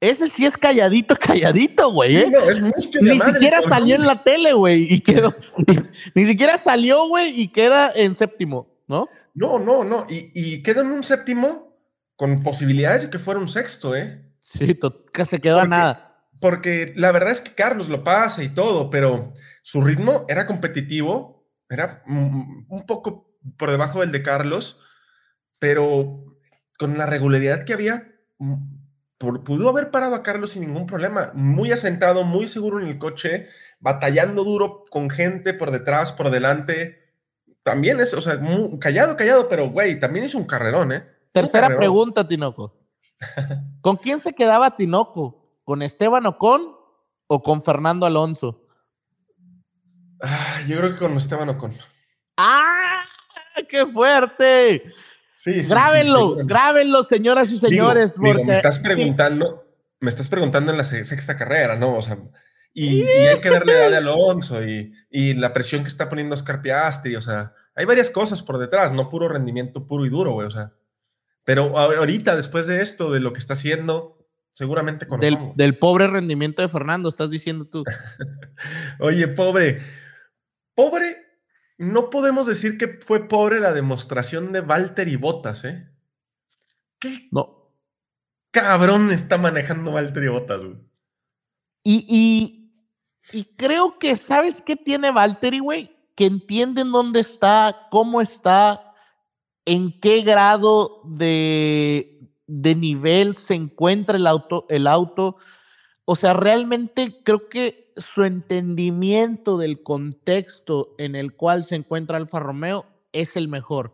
Ese sí es calladito, calladito, güey. ¿eh?
No, es
Ni
madre,
siquiera
cabrón.
salió en la tele, güey, y quedó. Ni siquiera salió, güey, y queda en séptimo, ¿no?
No, no, no. Y, y queda en un séptimo con posibilidades de que fuera un sexto, ¿eh?
Sí, se quedó a nada.
Porque la verdad es que Carlos lo pasa y todo, pero su ritmo era competitivo, era un poco por debajo del de Carlos, pero con la regularidad que había, mm, pudo haber parado a Carlos sin ningún problema. Muy asentado, muy seguro en el coche, batallando duro con gente por detrás, por delante. También es, o sea, callado, callado, pero güey, también es un carrerón, ¿eh?
Tercera pregunta, Tinoco. ¿Con quién se quedaba Tinoco? ¿Con Esteban Ocon o con Fernando Alonso?
Ah, yo creo que con Esteban Ocon.
¡Ah! ¡Qué fuerte! Sí, sí, grábenlo, grábenlo, señoras y señores.
porque... me estás preguntando, me estás preguntando en la sexta carrera, ¿no? O sea, y, hay que darle edad de Alonso y, y, la presión que está poniendo Oscar Piastri, o sea, hay varias cosas por detrás, no puro rendimiento puro y duro, güey, o sea. Pero ahorita, después de esto, de lo que está haciendo, seguramente con
del, del pobre rendimiento de Fernando, estás diciendo tú.
Oye, pobre, pobre, no podemos decir que fue pobre la demostración de Walter y Botas, ¿eh? ¿Qué?
No.
Cabrón está manejando Walter y Botas, güey.
Y, y, y, creo que, ¿sabes qué tiene Valtteri, güey? Que entienden dónde está, cómo está, en qué grado de, de nivel se encuentra el auto, el auto. O sea, realmente creo que su entendimiento del contexto en el cual se encuentra Alfa Romeo es el mejor.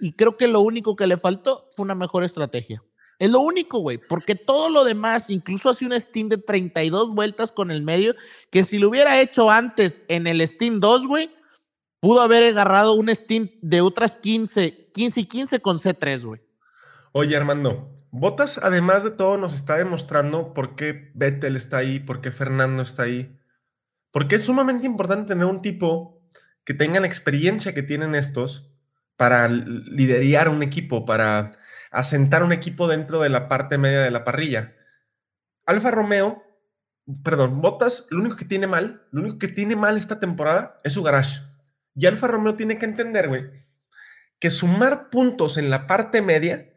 Y creo que lo único que le faltó fue una mejor estrategia. Es lo único, güey, porque todo lo demás, incluso hace un Steam de 32 vueltas con el medio, que si lo hubiera hecho antes en el Steam 2, güey, pudo haber agarrado un Steam de otras 15, 15 y 15 con C3, güey.
Oye, Armando, Botas, además de todo, nos está demostrando por qué Vettel está ahí, por qué Fernando está ahí. Porque es sumamente importante tener un tipo que tenga la experiencia que tienen estos para liderar un equipo, para asentar un equipo dentro de la parte media de la parrilla. Alfa Romeo, perdón, Botas, lo único que tiene mal, lo único que tiene mal esta temporada es su garage. Y Alfa Romeo tiene que entender, güey, que sumar puntos en la parte media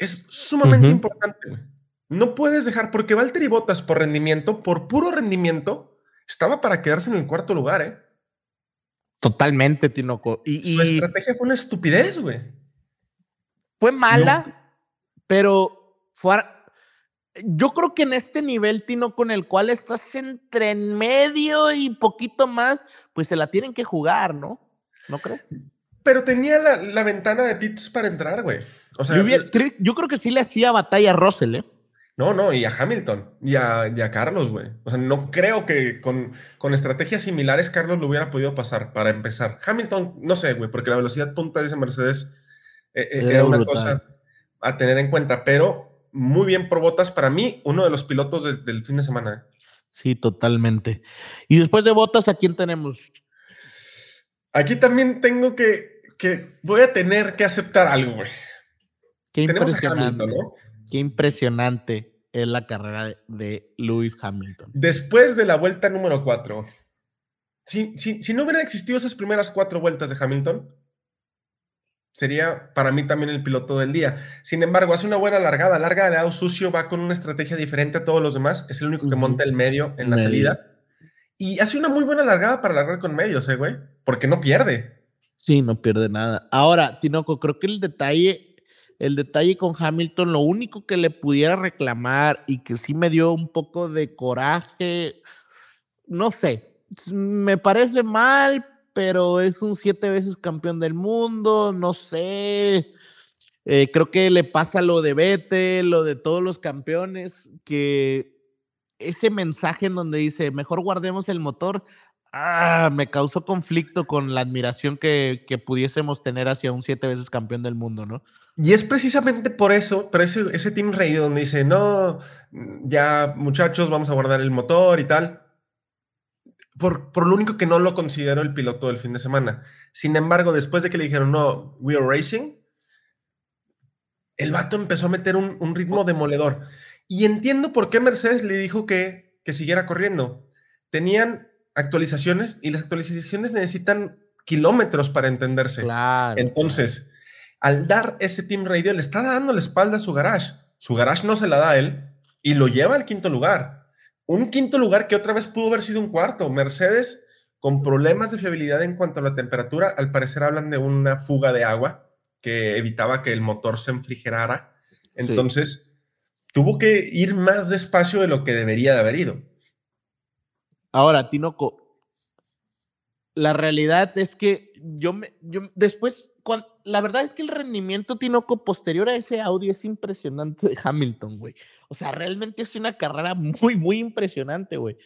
es sumamente importante. No puedes dejar, porque Valtteri Bottas por rendimiento, por puro rendimiento, estaba para quedarse en el cuarto lugar, ¿eh?
Totalmente, Tinoco.
Y, Su estrategia fue una estupidez, güey.
Fue mala, pero fue, yo creo que en este nivel, Tino, con el cual estás entre en medio y poquito más, pues se la tienen que jugar, ¿no? ¿No crees?
Pero tenía la, ventana de pits para entrar, güey. O sea,
yo, creo que sí le hacía batalla a Russell, ¿eh?
No, no, y a Hamilton, y a, Carlos, güey. O sea, no creo que con, con, estrategias similares Carlos lo hubiera podido pasar para empezar. Hamilton, no sé, güey, porque la velocidad punta de ese Mercedes eh, eh, era, una cosa a tener en cuenta, pero muy bien por Botas. Para mí, uno de los pilotos del fin de semana. ¿eh?
Sí, totalmente. Y después de Botas, ¿a quién tenemos?
Aquí también tengo que, que voy a tener que aceptar algo, güey.
Qué impresionante. Qué impresionante es la carrera de, Lewis Hamilton.
Después de la vuelta número 4, si, si, si no hubieran existido esas primeras cuatro vueltas de Hamilton, sería para mí también el piloto del día. Sin embargo, hace una buena largada, larga de lado sucio, va con una estrategia diferente a todos los demás, es el único que monta el medio en la salida. Y hace una muy buena largada para largar con medios, ¿eh, güey? Porque no pierde.
Sí, no pierde nada. Ahora, Tinoco, creo que el detalle, el detalle con Hamilton, lo único que le pudiera reclamar y que sí me dio un poco de coraje, no sé, me parece mal, pero es un siete veces campeón del mundo, no sé. Eh, creo que le pasa lo de Bete, lo de todos los campeones, que ese mensaje en donde dice, mejor guardemos el motor, ah, me causó conflicto con la admiración que, que, pudiésemos tener hacia un siete veces campeón del mundo, ¿no?
Y es precisamente por eso, por ese, ese Team Rey donde dice, no, ya muchachos, vamos a guardar el motor y tal por, lo único que no lo considero el piloto del fin de semana. Sin embargo, después de que le dijeron, no, we are racing, el vato empezó a meter un, ritmo demoledor. Y entiendo por qué Mercedes le dijo que, que siguiera corriendo. Tenían actualizaciones y las actualizaciones necesitan kilómetros para entenderse.
Claro.
Entonces, al dar ese team radio, le está dando la espalda a su garage. Su garage no se la da a él y lo lleva al quinto lugar. Un quinto lugar que otra vez pudo haber sido un cuarto. Mercedes con problemas de fiabilidad en cuanto a la temperatura. Al parecer hablan de una fuga de agua que evitaba que el motor se enfrigerara. Entonces, tuvo que ir más despacio de lo que debería de haber ido.
Ahora, Tinoco, la realidad es que yo me, yo después, la verdad es que el rendimiento Tinoco posterior a ese audio es impresionante de Hamilton, güey. O sea, realmente es una carrera muy, muy impresionante, güey.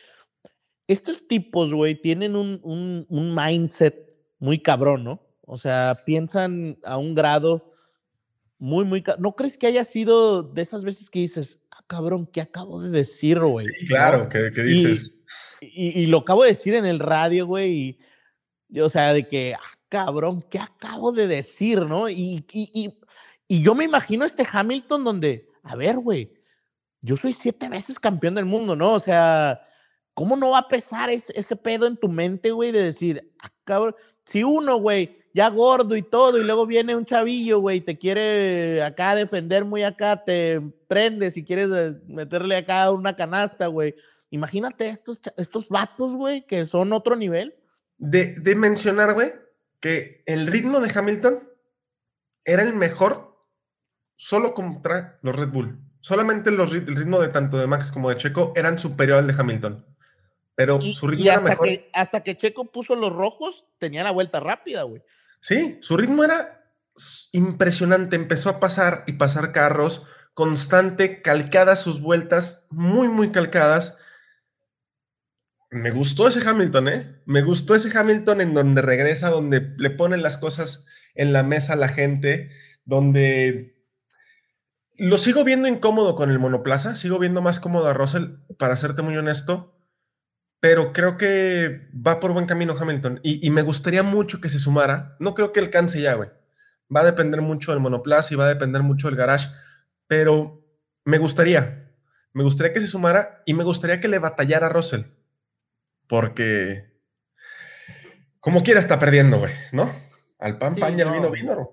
Estos tipos, güey, tienen un, un, un mindset muy cabrón, ¿no? O sea, piensan a un grado muy, muy... ¿No crees que haya sido de esas veces que dices, ah, cabrón, ¿qué acabo de decir, güey?
Sí, claro, ¿qué, dices?
Y, lo acabo de decir en el radio, güey, y, o sea, de que, ah, cabrón, ¿qué acabo de decir, no? Y, y, y yo me imagino este Hamilton donde, a ver, güey, yo soy siete veces campeón del mundo, ¿no? O sea, ¿cómo no va a pesar ese, ese pedo en tu mente, güey, de decir, ah, cabrón, si uno, güey, ya gordo y todo, y luego viene un chavillo, güey, te quiere acá defender muy acá, te prende si quieres eh, meterle acá una canasta, güey. Imagínate estos, estos vatos, güey, que son otro nivel.
De, de mencionar, güey, que el ritmo de Hamilton era el mejor solo contra los Red Bull. Solamente los, el ritmo de tanto de Max como de Checo eran superior al de Hamilton. Pero su ritmo
hasta
era mejor.
Que, hasta que Checo puso los rojos, tenía la vuelta rápida, güey.
Sí, su ritmo era impresionante. Empezó a pasar y pasar carros constante, calcadas sus vueltas, muy, muy calcadas. Me gustó ese Hamilton, ¿eh? Me gustó ese Hamilton en donde regresa, donde le ponen las cosas en la mesa a la gente, donde lo sigo viendo incómodo con el monoplaza, sigo viendo más cómodo a Russell, para serte muy honesto pero creo que va por buen camino Hamilton y, me gustaría mucho que se sumara. No creo que alcance ya, güey. Va a depender mucho del monoplaza y va a depender mucho del garage, pero me gustaría, me gustaría que se sumara y me gustaría que le batallara a Russell, porque como quiera está perdiendo, güey, ¿no? Al pan, pan y al vino, vino.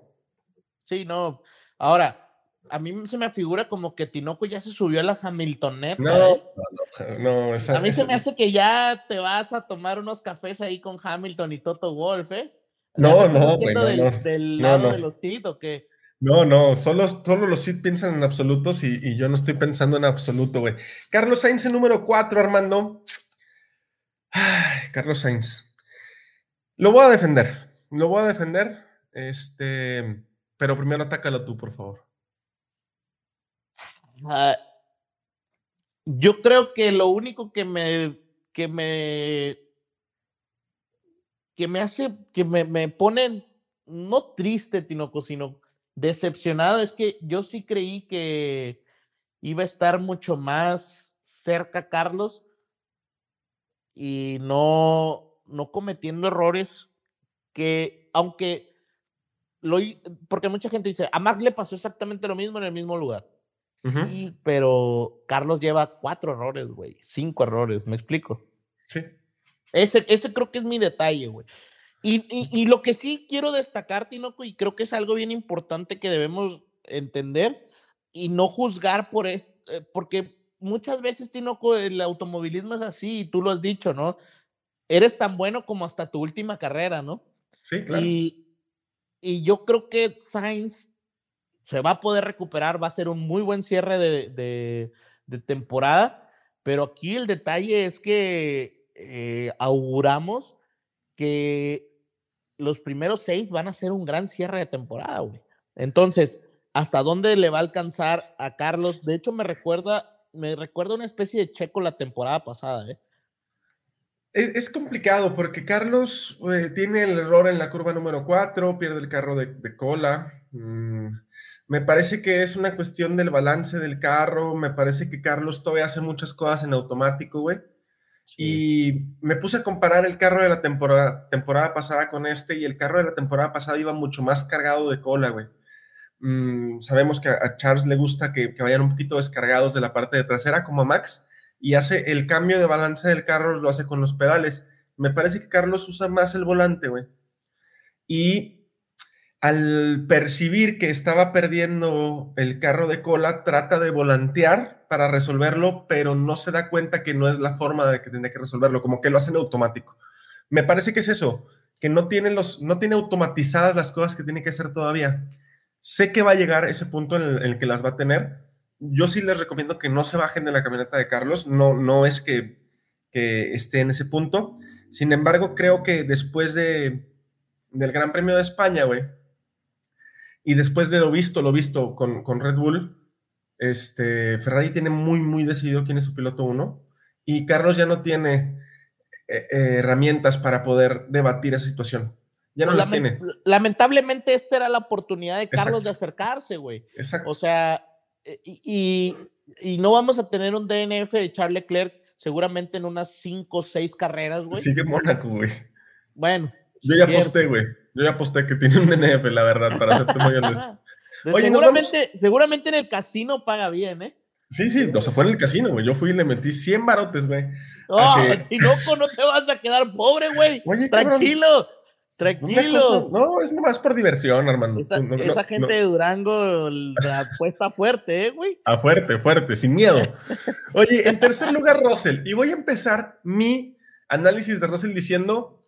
Sí, no. Ahora, a mí se me figura como que Tinoco ya se subió a la Hamiltoneta.
No, ¿eh? no, no,
A mí se me hace que ya te vas a tomar unos cafés ahí con Hamilton y Toto Wolf, ¿eh?
No, no, güey, no,
del, del lado de los Sid o qué?
No, no, solo, solo los Sid piensan en absolutos y, y, yo no estoy pensando en absoluto, güey. Carlos Sainz número 4, Armando. Carlos Sainz. Lo voy a defender, lo voy a defender, este, pero primero atácalo tú, por favor.
Ah, yo creo que lo único que me, que me, que me hace, que me, me pone, no triste, Tinoco, sino decepcionado, es que yo sí creí que iba a estar mucho más cerca Carlos y no, no cometiendo errores que, aunque lo, porque mucha gente dice, a Max le pasó exactamente lo mismo en el mismo lugar. Sí, pero Carlos lleva cuatro errores, güey. Cinco errores, ¿me explico?
Sí.
Ese, ese creo que es mi detalle, güey. Y, y, lo que sí quiero destacar, Tinoco, y creo que es algo bien importante que debemos entender y no juzgar por esto, eh, porque muchas veces, Tinoco, el automovilismo es así, y tú lo has dicho, ¿no? Eres tan bueno como hasta tu última carrera, ¿no?
Sí, claro.
Y, y yo creo que Sainz se va a poder recuperar, va a ser un muy buen cierre de, temporada, pero aquí el detalle es que eh, auguramos que los primeros seis van a ser un gran cierre de temporada, güey. Entonces, ¿hasta dónde le va a alcanzar a Carlos? De hecho, me recuerda, me recuerda una especie de checo la temporada pasada, ¿eh?
Es, complicado porque Carlos eh, tiene el error en la curva número 4, pierde el carro de, cola. Mm, me parece que es una cuestión del balance del carro. Me parece que Carlos todavía hace muchas cosas en automático, güey. Y me puse a comparar el carro de la temporada, temporada pasada con este y el carro de la temporada pasada iba mucho más cargado de cola, güey. Mm, sabemos que a, Charles le gusta que, vayan un poquito descargados de la parte de trasera, como a Max, y hace el cambio de balance del carro, lo hace con los pedales. Me parece que Carlos usa más el volante, güey. Y al percibir que estaba perdiendo el carro de cola, trata de volantear para resolverlo, pero no se da cuenta que no es la forma de que tiene que resolverlo, como que lo hacen automático. Me parece que es eso, que no tiene, los, no tiene automatizadas las cosas que tiene que hacer todavía. Sé que va a llegar ese punto en el, que las va a tener. Yo sí les recomiendo que no se bajen de la camioneta de Carlos, no, no es que, esté en ese punto. Sin embargo, creo que después de, del Gran Premio de España, güey, y después de lo visto, lo visto con, con Red Bull, este, Ferrari tiene muy, muy decidido quién es su piloto uno, y Carlos ya no tiene eh, eh, herramientas para poder debatir esa situación. Ya no las
Lament-
tiene.
Lamentablemente, esta era la oportunidad de Carlos
Exacto.
de acercarse, güey.
Exacto.
O sea, eh, y, no vamos a tener un DNF de Charles Leclerc seguramente en unas 5 o 6 carreras, güey.
Sigue Mónaco, güey.
Bueno.
Yo ya aposté, güey. Yo ya aposté que tiene un DNF, la verdad, para serte muy honesto. Oye,
seguramente, seguramente en el casino paga bien, ¿eh?
Sí, sí, o sea, fue en el casino, güey. Yo fui y le metí 100 barotes, güey.
Oh,
que-
Tinoco, no te vas a quedar pobre, güey.
Oye, cabrón,
Tranquilo,
no, es nomás por diversión, Armando.
Esa,
No, no,
esa gente
no.
de Durango la apuesta fuerte, ¿eh, güey?
A fuerte, fuerte, sin miedo. Oye, en tercer lugar, Russell. Y voy a empezar mi análisis de Russell diciendo,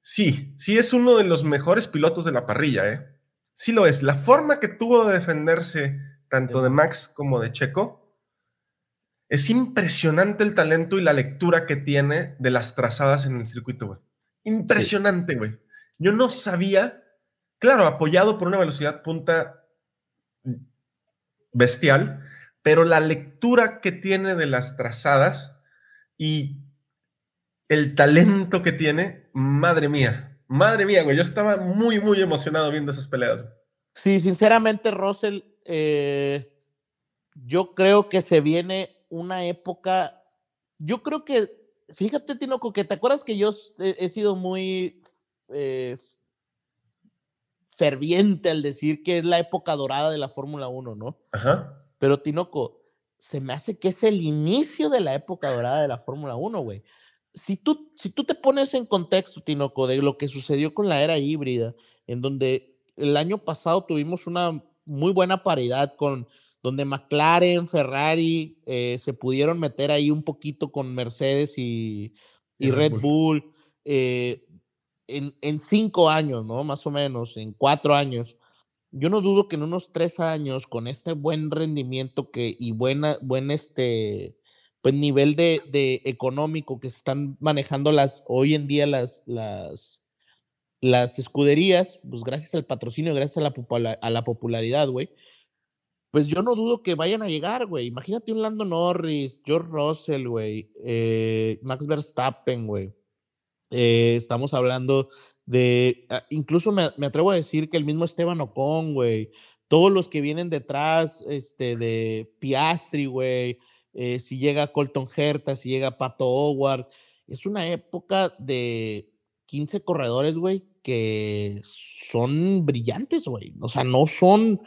sí, sí es uno de los mejores pilotos de la parrilla, ¿eh? Sí lo es. La forma que tuvo de defenderse tanto de Max como de Checo, es impresionante el talento y la lectura que tiene de las trazadas en el circuito, güey. Impresionante, güey. Yo no sabía, claro, apoyado por una velocidad punta bestial, pero la lectura que tiene de las trazadas y el talento que tiene, madre mía, madre mía, güey, yo estaba muy, muy emocionado viendo esas peleas.
Sí, sinceramente, Russell, eh, yo creo que se viene una época. Yo creo que, fíjate, Tinoco, que te acuerdas que yo he sido muy eh, ferviente al decir que es la época dorada de la Fórmula 1, ¿no?
Ajá.
Pero Tinoco, se me hace que es el inicio de la época dorada de la Fórmula 1, güey. Si tú, si tú te pones en contexto, Tinoco, de lo que sucedió con la era híbrida, en donde el año pasado tuvimos una muy buena paridad con donde McLaren, Ferrari eh, se pudieron meter ahí un poquito con Mercedes y, y
Y Red
Red
Bull.
Bull. eh, en, en cinco años, ¿no? Más o menos, en cuatro años. Yo no dudo que en unos tres años, con este buen rendimiento que, y buena, buen este, pues nivel de, económico que se están manejando las, hoy en día las, las, las escuderías, pues gracias al patrocinio, gracias a la, a la popularidad, güey, pues yo no dudo que vayan a llegar, güey. Imagínate un Lando Norris, George Russell, güey, eh, Max Verstappen, güey. Eh, estamos hablando de, ah, incluso me, me atrevo a decir que el mismo Esteban Ocon, güey, todos los que vienen detrás, este, de Piastri, güey, eh, si llega Colton Herta, si llega Pato Howard, es una época de 15 corredores, güey, que son brillantes, güey. O sea, no son,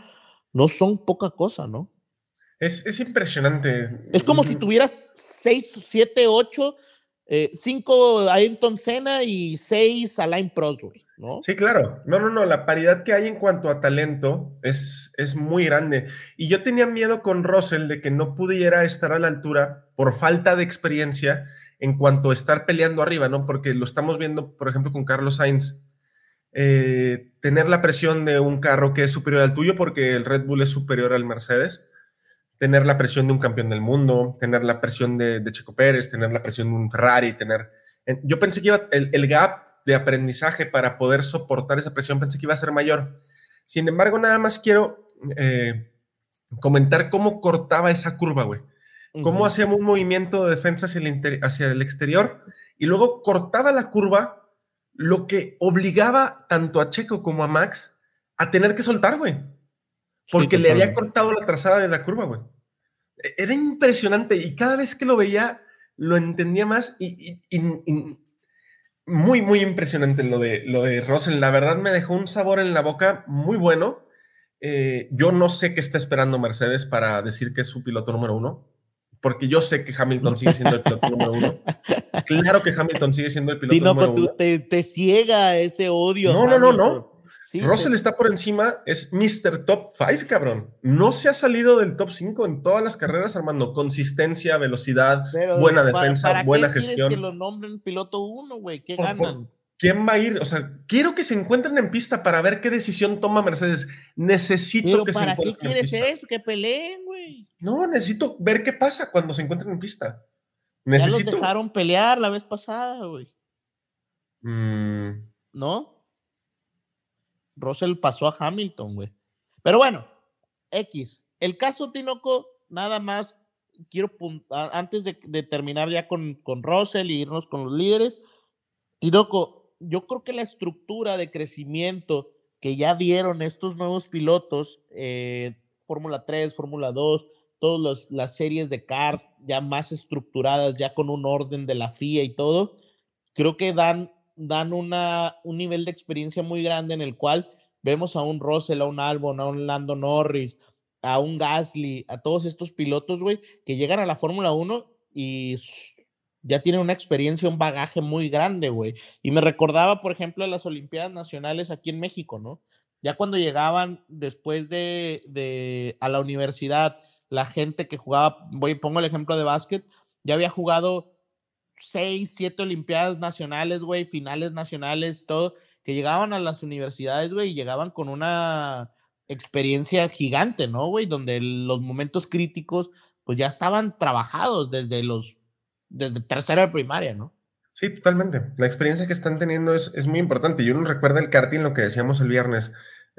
no son poca cosa, ¿no?
Es, es impresionante.
Es como si tuvieras 6, 7, 8, 5 Ayrton Senna y 6 Alain Prost, ¿no?
Sí, claro. No, no, no. La paridad que hay en cuanto a talento es, es muy grande. Y yo tenía miedo con Russell de que no pudiera estar a la altura por falta de experiencia en cuanto a estar peleando arriba, ¿no? Porque lo estamos viendo, por ejemplo, con Carlos Sainz. Eh, tener la presión de un carro que es superior al tuyo porque el Red Bull es superior al Mercedes. Tener la presión de un campeón del mundo, tener la presión de, de Checo Pérez, tener la presión de un Ferrari, tener... en- Yo pensé que iba, el, el gap de aprendizaje para poder soportar esa presión, pensé que iba a ser mayor. Sin embargo, nada más quiero eh, comentar cómo cortaba esa curva, güey. Cómo
Ujú.
hacía un movimiento de defensa hacia el, hacia el exterior y luego cortaba la curva, lo que obligaba tanto a Checo como a Max a tener que soltar, güey.
Sí,
Porque le había cortado la trazada de la curva, güey. E- Era impresionante y cada vez que lo veía lo entendía más y, y- y- y muy, muy impresionante lo de, lo de Russell. La verdad me dejó un sabor en la boca muy bueno. Eh, yo no sé qué está esperando Mercedes para decir que es su piloto número uno, porque yo sé que Hamilton sigue siendo el piloto número uno. Claro que Hamilton sigue siendo el piloto
Tinoco,
número
tú
uno.
te, te ciega ese odio.
No, no, no, no.
Sí, te-
Russell está por encima, es Mr. Top 5, cabrón. No se ha salido del top 5 en todas las carreras, Armando. Consistencia, velocidad,
pero
buena
¿para-
defensa,
¿para qué
buena
quieres
gestión.
que lo nombren piloto uno, güey? ¿Qué
Por- por-
ganan?
¿Quién va a ir? O sea, quiero que se encuentren en pista para ver qué decisión toma Mercedes. Necesito que se
¿Para qué
encuentren en
quieres
pista.
eso? Que peleen, güey.
No, necesito ver qué pasa cuando se encuentren en pista.
Ya los
Necesito.
dejaron pelear la vez pasada, güey.
Mm,
¿No? Russell pasó a Hamilton, güey. Pero bueno, X. El caso Tinoco, nada más quiero antes de, de terminar ya con, con Russell y irnos con los líderes. Tinoco, yo creo que la estructura de crecimiento que ya vieron estos nuevos pilotos, eh, Fórmula 3, Fórmula 2, todas las series de kart ya más estructuradas, ya con un orden de la FIA y todo, creo que dan, dan una, un nivel de experiencia muy grande en el cual vemos a un Russell, a un Albon, a un Lando Norris, a un Gasly, a todos estos pilotos, güey, que llegan a la Fórmula 1 y ya tienen una experiencia, un bagaje muy grande, güey. Y me recordaba, por ejemplo, a las Olimpiadas Nacionales aquí en México, ¿no? Ya cuando llegaban después de, de a la universidad, la gente que jugaba, voy, pongo el ejemplo de básquet, ya había jugado seis, siete Olimpiadas nacionales, güey, finales nacionales, todo, que llegaban a las universidades, güey, y llegaban con una experiencia gigante, ¿no, güey? Donde los momentos críticos, pues ya estaban trabajados desde los, desde tercero de primaria, ¿no?
Sí, totalmente. La experiencia que están teniendo es, es muy importante. Yo no recuerdo el karting, lo que decíamos el viernes.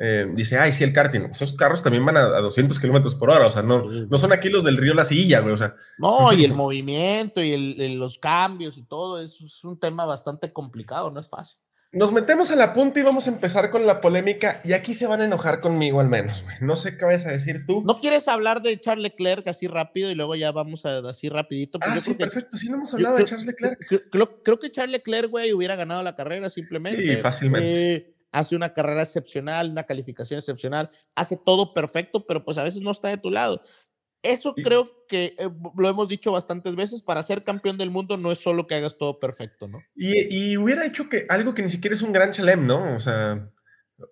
Eh, dice, ay, sí, el karting. Esos carros también van a, a 200 kilómetros por hora. O sea, no, no son aquí los del río La Silla, güey. O sea,
No, y el movimiento y el- el- los cambios y todo, eso es un tema bastante complicado, no es fácil.
nos metemos a la punta y vamos a empezar con la polémica. Y aquí se van a enojar conmigo al menos, güey. No sé qué vas a decir tú.
¿No quieres hablar de Charles Leclerc así rápido y luego ya vamos a, así rapidito? Pues
ah, sí, perfecto. Sí, no hemos
yo
hablado de Charles Leclerc.
Creo, creo- creo que Charles Leclerc, güey, hubiera ganado la carrera simplemente.
Sí, fácilmente.
Eh, hace una carrera excepcional, una calificación excepcional, hace todo perfecto, pero pues a veces no está de tu lado. Eso
Y-
creo que eh, lo hemos dicho bastantes veces, para ser campeón del mundo no es solo que hagas todo perfecto, ¿no?
Y, y hubiera hecho que algo que ni siquiera es un gran chalem, ¿no? O sea,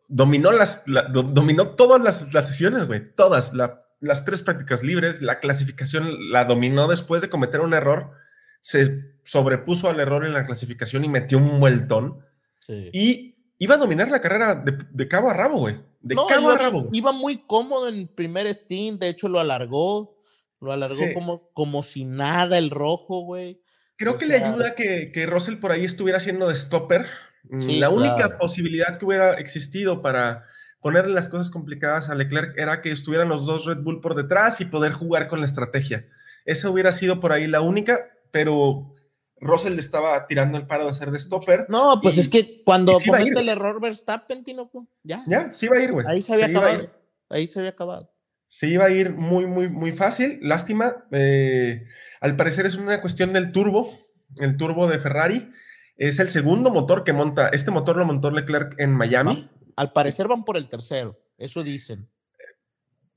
dominó las, la- do- dominó todas las, las sesiones, güey. Todas. La- las tres prácticas libres, la clasificación la dominó después de cometer un error. Se sobrepuso al error en la clasificación y metió un vueltón.
Sí.
Y iba a dominar la carrera de, de cabo a rabo, güey. De
No,
cabo
iba,
a rabo.
iba muy cómodo en el primer stint, de hecho lo alargó, lo alargó
Sí.
como, como si nada el rojo, güey.
Creo
o
que le ayuda que, que Russell por ahí estuviera haciendo de stopper. Mm,
Sí,
la única posibilidad que hubiera existido para ponerle las cosas complicadas a Leclerc era que estuvieran los dos Red Bull por detrás y poder jugar con la estrategia. Esa hubiera sido por ahí la única, pero Russell le estaba tirando el paro de hacer de stopper.
No, pues
Y-
es que cuando
sí
comete el error Verstappen, Tinoco, ya,
Ya, sí iba a ir, güey.
ahí se había acabado. Ahí se había acabado.
Se iba a ir muy, muy, muy fácil. Lástima. eh, al parecer es una cuestión del turbo. El turbo de Ferrari. Es el segundo motor que monta. Este motor lo montó Leclerc en Miami.
Al parecer van por el tercero, eso dicen.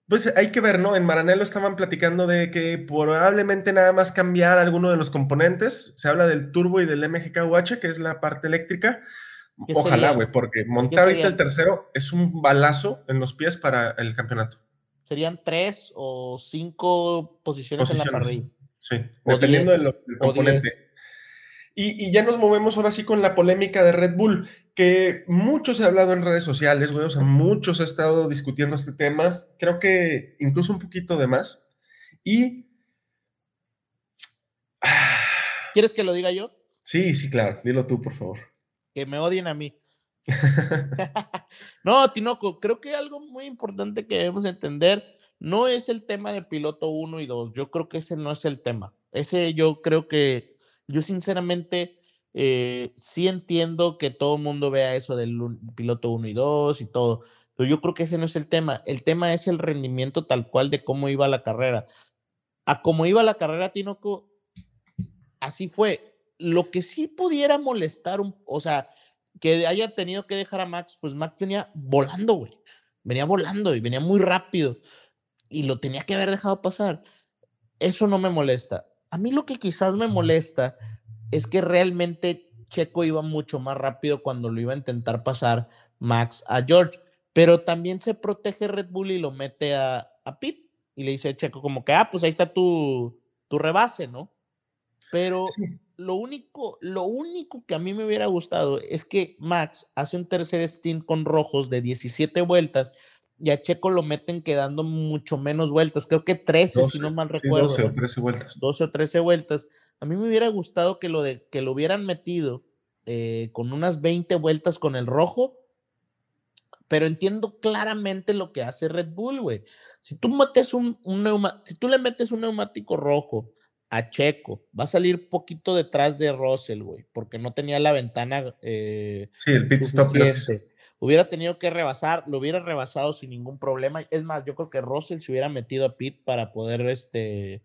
Pues hay que ver, ¿no? En Maranello estaban platicando de que probablemente nada más cambiar alguno de los componentes. Se habla del turbo y del MGKUH, que es la parte eléctrica.
¿Qué
Ojalá, güey, porque montar ahorita el tercero es un balazo en los pies para el campeonato.
Serían tres o cinco posiciones, en la parrilla.
Sí,
O
dependiendo
diez,
de lo- del componente.
diez.
Y, y ya nos movemos ahora sí con la polémica de Red Bull, que mucho se ha hablado en redes sociales, güey, o sea, muchos ha estado discutiendo este tema, creo que incluso un poquito de más. Y...
¿Quieres que lo diga yo?
Sí, sí, claro, dilo tú, por favor.
Que me odien a mí. no, Tinoco, creo que algo muy importante que debemos entender no es el tema de piloto 1 y 2. Yo creo que ese no es el tema. Ese yo creo que, yo sinceramente eh, sí entiendo que todo el mundo vea eso del piloto 1 y 2 y todo, pero yo creo que ese no es el tema. El tema es el rendimiento tal cual de cómo iba la carrera. A cómo iba la carrera, Tinoco, así fue. Lo que sí pudiera molestar, un, o sea, que haya tenido que dejar a Max, pues Max venía volando, güey. Venía volando y venía muy rápido. Y lo tenía que haber dejado pasar. Eso no me molesta. A mí lo que quizás me molesta es que realmente Checo iba mucho más rápido cuando lo iba a intentar pasar Max a George. Pero también se protege Red Bull y lo mete a, a Pit. Y le dice a Checo como que, ah, pues ahí está tu, tu rebase, ¿no? Pero
Sí.
lo único, lo único que a mí me hubiera gustado es que Max hace un tercer stint con rojos de 17 vueltas y a Checo lo meten quedando mucho menos vueltas, creo que 13 si no mal recuerdo.
12 o 13 vueltas.
12 o 13 vueltas. A mí me hubiera gustado que lo, de, que lo hubieran metido eh, con unas 20 vueltas con el rojo, pero entiendo claramente lo que hace Red Bull, güey. Si tú metes un, un si tú le metes un neumático rojo a Checo. Va a salir poquito detrás de Russell, güey, porque no tenía la ventana. Eh,
sí, el pit stop.
Hubiera tenido que rebasar, lo hubiera rebasado sin ningún problema. Es más, yo creo que Russell se hubiera metido a pit para poder este,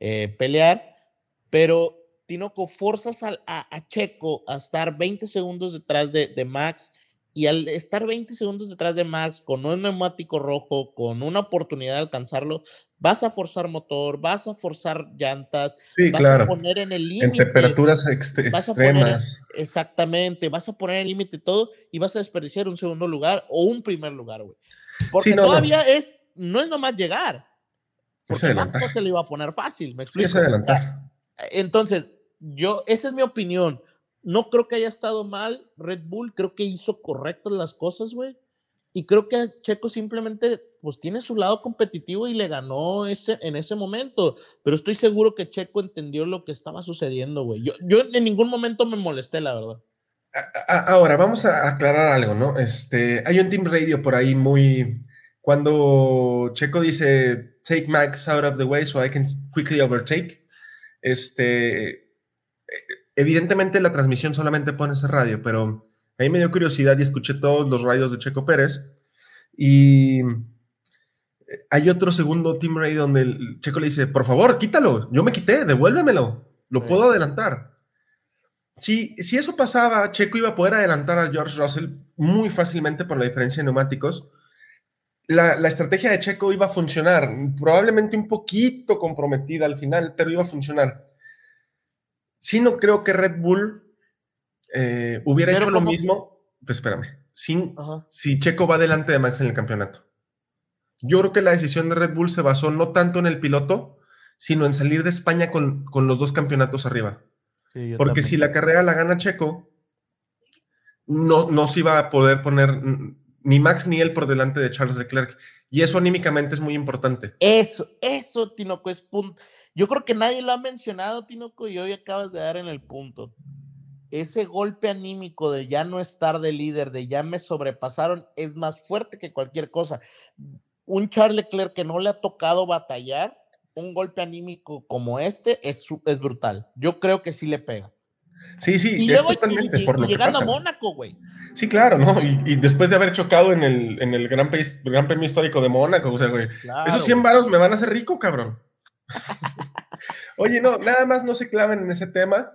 eh, pelear, pero Tinoco, forzas a, a, Checo a estar 20 segundos detrás de, de Max y al estar 20 segundos detrás de Max con un neumático rojo, con una oportunidad de alcanzarlo, vas a forzar motor, vas a forzar llantas, vas a poner en el límite.
En temperaturas extremas.
exactamente, vas a poner en el límite todo y vas a desperdiciar un segundo lugar o un primer lugar, güey. Porque todavía es, no es nomás llegar. Porque más no se le iba a poner fácil, me explico.
adelantar.
entonces, yo, esa es mi opinión no creo que haya estado mal Red Bull, creo que hizo correctas las cosas, güey. Y creo que Checo simplemente pues tiene su lado competitivo y le ganó ese, en ese momento. Pero estoy seguro que Checo entendió lo que estaba sucediendo, güey. Yo, yo en ningún momento me molesté, la verdad.
Ahora, vamos a aclarar algo, ¿no? Este, hay un Team Radio por ahí muy... Cuando Checo dice, take Max out of the way so I can quickly overtake, este evidentemente la transmisión solamente pone ese radio, pero a mí me dio curiosidad y escuché todos los radios de Checo Pérez. Y hay otro segundo team radio donde el Checo le dice, por favor, quítalo, yo me quité, devuélvemelo, lo puedo adelantar. Si, si eso pasaba, Checo iba a poder adelantar a George Russell muy fácilmente por la diferencia de neumáticos. La, la, estrategia de Checo iba a funcionar, probablemente un poquito comprometida al final, pero iba a funcionar sí no creo que Red Bull eh, hubiera hecho lo mismo. Pues espérame, sin, si Checo va delante de Max en el campeonato. Yo creo que la decisión de Red Bull se basó no tanto en el piloto, sino en salir de España con, los dos campeonatos arriba. Porque si la carrera la gana Checo, no, no se iba a poder poner ni Max ni él por delante de Charles Leclerc. Y eso anímicamente es muy importante.
Eso, eso, Tinoco, es punto. Yo creo que nadie lo ha mencionado, Tinoco, y hoy acabas de dar en el punto. Ese golpe anímico de ya no estar de líder, de ya me sobrepasaron, es más fuerte que cualquier cosa. Un Charles Leclerc que no le ha tocado batallar, un golpe anímico como este es, es brutal. Yo creo que sí le pega.
Sí, sí, y es totalmente por lo
llegando a Mónaco, güey.
Sí, claro, ¿no? Y, después de haber chocado en el, en el Gran, País, Gran Premio Histórico de Mónaco, o sea, güey, esos 100 varos me van a hacer rico, cabrón. Oye, no, nada más no se claven en ese tema.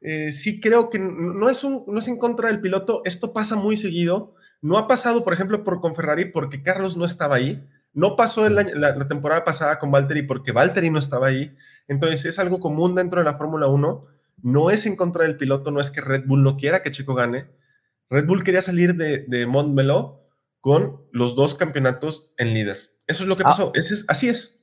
Eh, sí creo que no es, un, no es en contra del piloto, esto pasa muy seguido. No ha pasado, por ejemplo, por, con Ferrari porque Carlos no estaba ahí. No pasó la, la, temporada pasada con Valtteri porque Valtteri no estaba ahí. Entonces es algo común dentro de la Fórmula 1 no es en contra del piloto, no es que Red Bull no quiera que Checo gane. Red Bull quería salir de, de Montmeló con los dos campeonatos en líder. Eso es lo que ah. pasó. es, así es.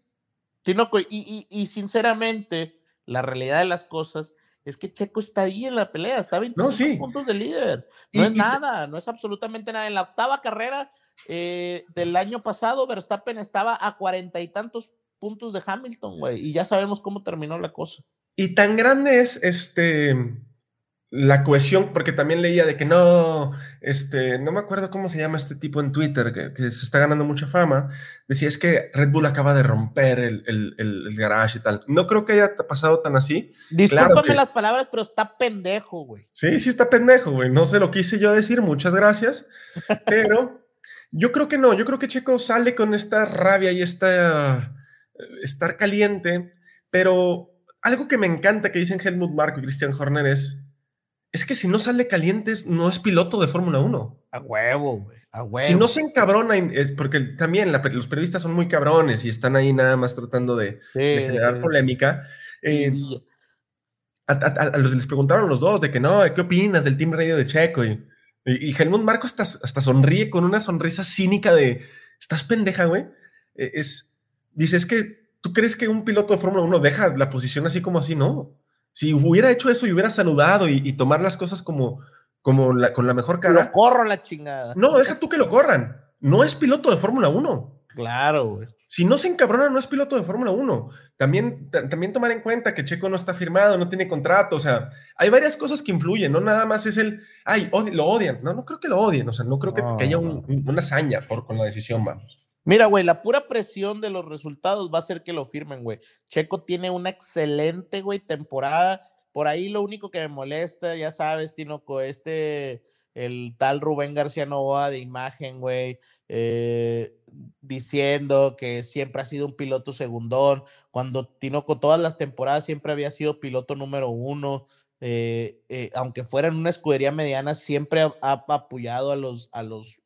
Y, y, sinceramente, la realidad de las cosas es que Checo está ahí en la pelea, está a 25 puntos de líder. No es nada, no es absolutamente nada. En la octava carrera eh, del año pasado, Verstappen estaba a cuarenta y tantos puntos de Hamilton, güey, y ya sabemos cómo terminó la cosa.
Y tan grande es este la cohesión, porque también leía de que no, este, no me acuerdo cómo se llama este tipo en Twitter, que, se está ganando mucha fama, decía es que Red Bull acaba de romper el, el, el, garage y tal. No creo que haya pasado tan así.
Discúlpame las palabras, pero está pendejo, güey.
Sí, sí está pendejo, güey. No se lo quise yo decir, muchas gracias, pero yo creo que no, yo creo que Checo sale con esta rabia y esta, estar caliente, pero algo que me encanta que dicen Helmut Marko y Christian Horner es, es que si no sale calientes, no es piloto de Fórmula 1.
A huevo, güey. A huevo.
Si no se encabrona, porque también los periodistas son muy cabrones y están ahí nada más tratando de, generar polémica. Eh, a, los les preguntaron los dos de que no, ¿qué opinas del Team Radio de Checo? Y, y, Helmut Marko hasta, hasta sonríe con una sonrisa cínica de, ¿estás pendeja, güey? E, es, dice, es que ¿Tú crees que un piloto de Fórmula 1 deja la posición así como así? No. Si hubiera hecho eso y hubiera saludado y, tomar las cosas como, como la, con la mejor cara.
Lo corro la chingada.
No, deja tú que lo corran. No es piloto de Fórmula 1.
Claro, güey.
Si no se encabrona, no es piloto de Fórmula 1. También, también tomar en cuenta que Checo no está firmado, no tiene contrato. O sea, hay varias cosas que influyen. No nada más es el, ay, lo odian. No, no creo que lo odien. O sea, no creo que, haya una hazaña por, con la decisión, vamos.
Mira, güey, la pura presión de los resultados va a hacer que lo firmen, güey. Checo tiene una excelente, güey, temporada. Por ahí lo único que me molesta, ya sabes, Tinoco, este, el tal Rubén García Novoa de imagen, güey. Eh, diciendo que siempre ha sido un piloto segundón, cuando Tinoco todas las temporadas siempre había sido piloto número uno, eh, eh, aunque fuera en una escudería mediana, siempre ha, apoyado a los, a los,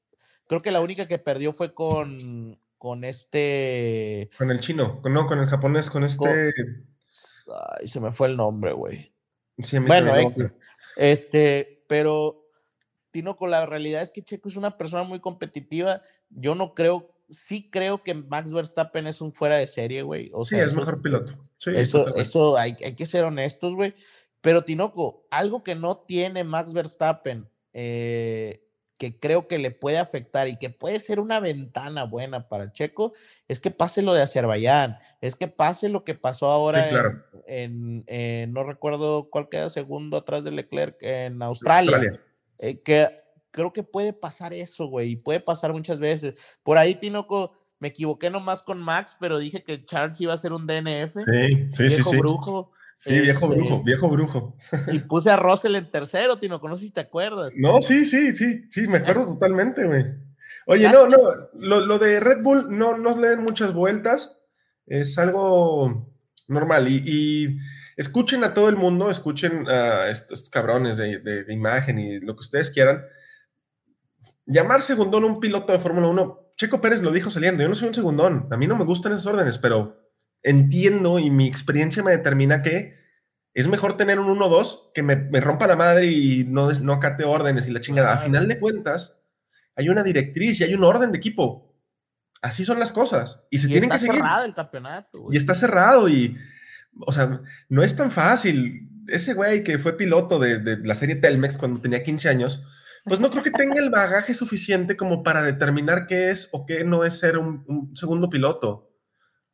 creo que la única que perdió fue con, con este...
Con el chino, no, con el japonés, con este...
ay, se me fue el nombre, güey. bueno, este, pero Tinoco, la realidad es que Checo es una persona muy competitiva. Yo no creo, sí creo que Max Verstappen es un fuera de serie, güey. O
sea, sí, es mejor piloto.
eso, eso hay, hay, que ser honestos, güey. Pero Tinoco, algo que no tiene Max Verstappen, eh, que creo que le puede afectar y que puede ser una ventana buena para Checo, es que pase lo de Azerbaiyán, es que pase lo que pasó ahora en, no recuerdo cuál queda segundo atrás de Leclerc en Australia. Eh, que creo que puede pasar eso, güey, y puede pasar muchas veces. Por ahí, Tinoco, me equivoqué nomás con Max, pero dije que Charles iba a ser un DNF.
Sí, sí,
viejo
sí.
brujo.
Sí, viejo este, brujo, viejo brujo.
Y puse a Russell en tercero, Tinoco, no sé si te acuerdas.
No, sí, sí, sí, sí, me acuerdo totalmente, güey. Oye, no, no, lo, de Red Bull no, no le den muchas vueltas, es algo normal y escuchen a todo el mundo, escuchen a estos cabrones de, imagen y lo que ustedes quieran. Llamar segundón a un piloto de Fórmula 1, Checo Pérez lo dijo saliendo, yo no soy un segundón, a mí no me gustan esas órdenes, pero entiendo y mi experiencia me determina que es mejor tener un 1-2 que me, rompa la madre y no, no acate órdenes y la chingada. A final de cuentas, hay una directriz y hay un orden de equipo. Así son las cosas. Y se tienen que seguir.
Está cerrado el campeonato.
Y está cerrado y o sea, no es tan fácil. Ese güey que fue piloto de, la serie Telmex cuando tenía 15 años, pues no creo que tenga el bagaje suficiente como para determinar qué es o qué no es ser un, segundo piloto.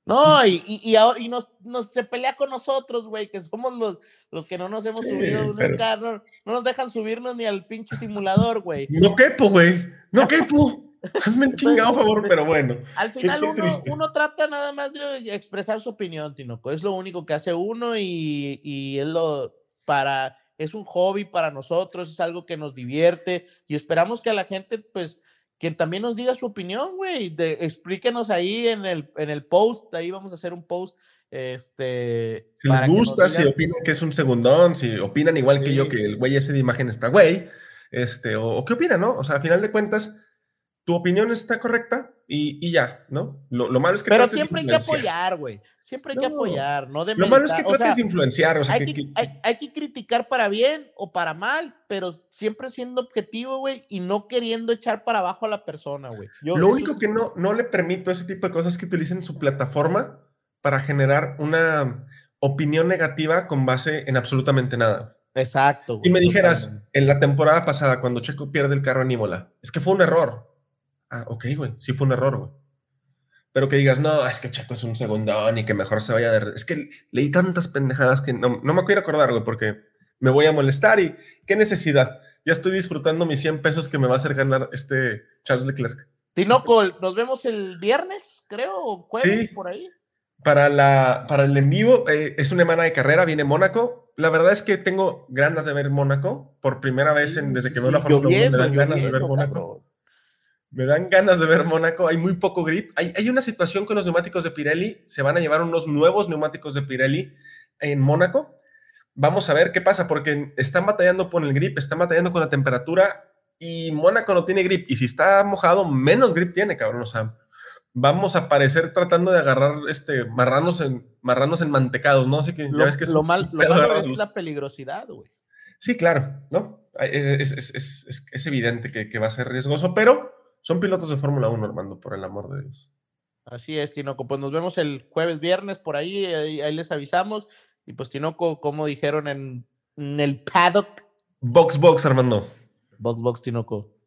No, y, y, ahora, y nos, se pelea con nosotros, güey, que somos los, los que no nos hemos subido nunca, no, no, nos dejan subirnos ni al pinche simulador, güey.
No quepo, güey, no quepo. Hazme un chingado favor, pero bueno.
Al final uno, trata nada más de expresar su opinión, Tinoco. Es lo único que hace uno y, y es lo para es un hobby para nosotros, es algo que nos divierte y esperamos que a la gente, pues, quien también nos diga su opinión, güey, explíquenos ahí en el, en el post, ahí vamos a hacer un post, este...
Si les gusta, si opinan que es un segundón, si opinan igual que yo que el güey ese de imagen está güey, este, o, o, qué opinan, ¿no? O sea, a final de cuentas, tu opinión está correcta y, ya, ¿no? Lo, malo es que...
Pero siempre hay que apoyar, güey. Siempre hay que apoyar, no de
Lo malo es que trates de influenciar. O sea,
hay, que, Hay, que, criticar para bien o para mal, pero siempre siendo objetivo, güey, y no queriendo echar para abajo a la persona, güey.
Lo único que no, no le permito a ese tipo de cosas es que utilicen su plataforma para generar una opinión negativa con base en absolutamente nada.
Exacto.
Si me dijeras, en la temporada pasada, cuando Checo pierde el carro en Imola, es que fue un error Ah, ok, güey, sí fue un error, güey. Pero que digas, no, es que Checo es un segundón y que mejor se vaya de... Es que leí tantas pendejadas que no, no me quiero acordar, güey, porque me voy a molestar y qué necesidad. Ya estoy disfrutando mis 100 pesos que me va a hacer ganar este Charles Leclerc.
Tinoco, nos vemos el viernes, creo, o jueves, por ahí.
Para, la, para el en vivo, eh, es una semana de carrera, viene Mónaco. La verdad es que tengo ganas de ver Mónaco por primera vez en, desde que veo la Fórmula 1. Me dan ganas de ver Mónaco. Me dan ganas de ver Mónaco, hay muy poco grip. Hay, hay, una situación con los neumáticos de Pirelli, se van a llevar unos nuevos neumáticos de Pirelli en Mónaco. Vamos a ver qué pasa, porque están batallando con el grip, están batallando con la temperatura y Mónaco no tiene grip. Y si está mojado, menos grip tiene, cabrón. O sea, vamos a aparecer tratando de agarrar este, marranos, en, marranos enmantecados, ¿no? Así que
lo, que es lo, mal, lo malo es la peligrosidad, güey.
Sí, claro, ¿no? Es, es, es, es evidente que, que va a ser riesgoso, pero son pilotos de Fórmula 1, Armando, por el amor de Dios.
Así es, Tinoco. Pues nos vemos el jueves, viernes por ahí, ahí, les avisamos. Y pues Tinoco, como dijeron en, en el paddock,
Box Box, Armando.
Box Box Tinoco.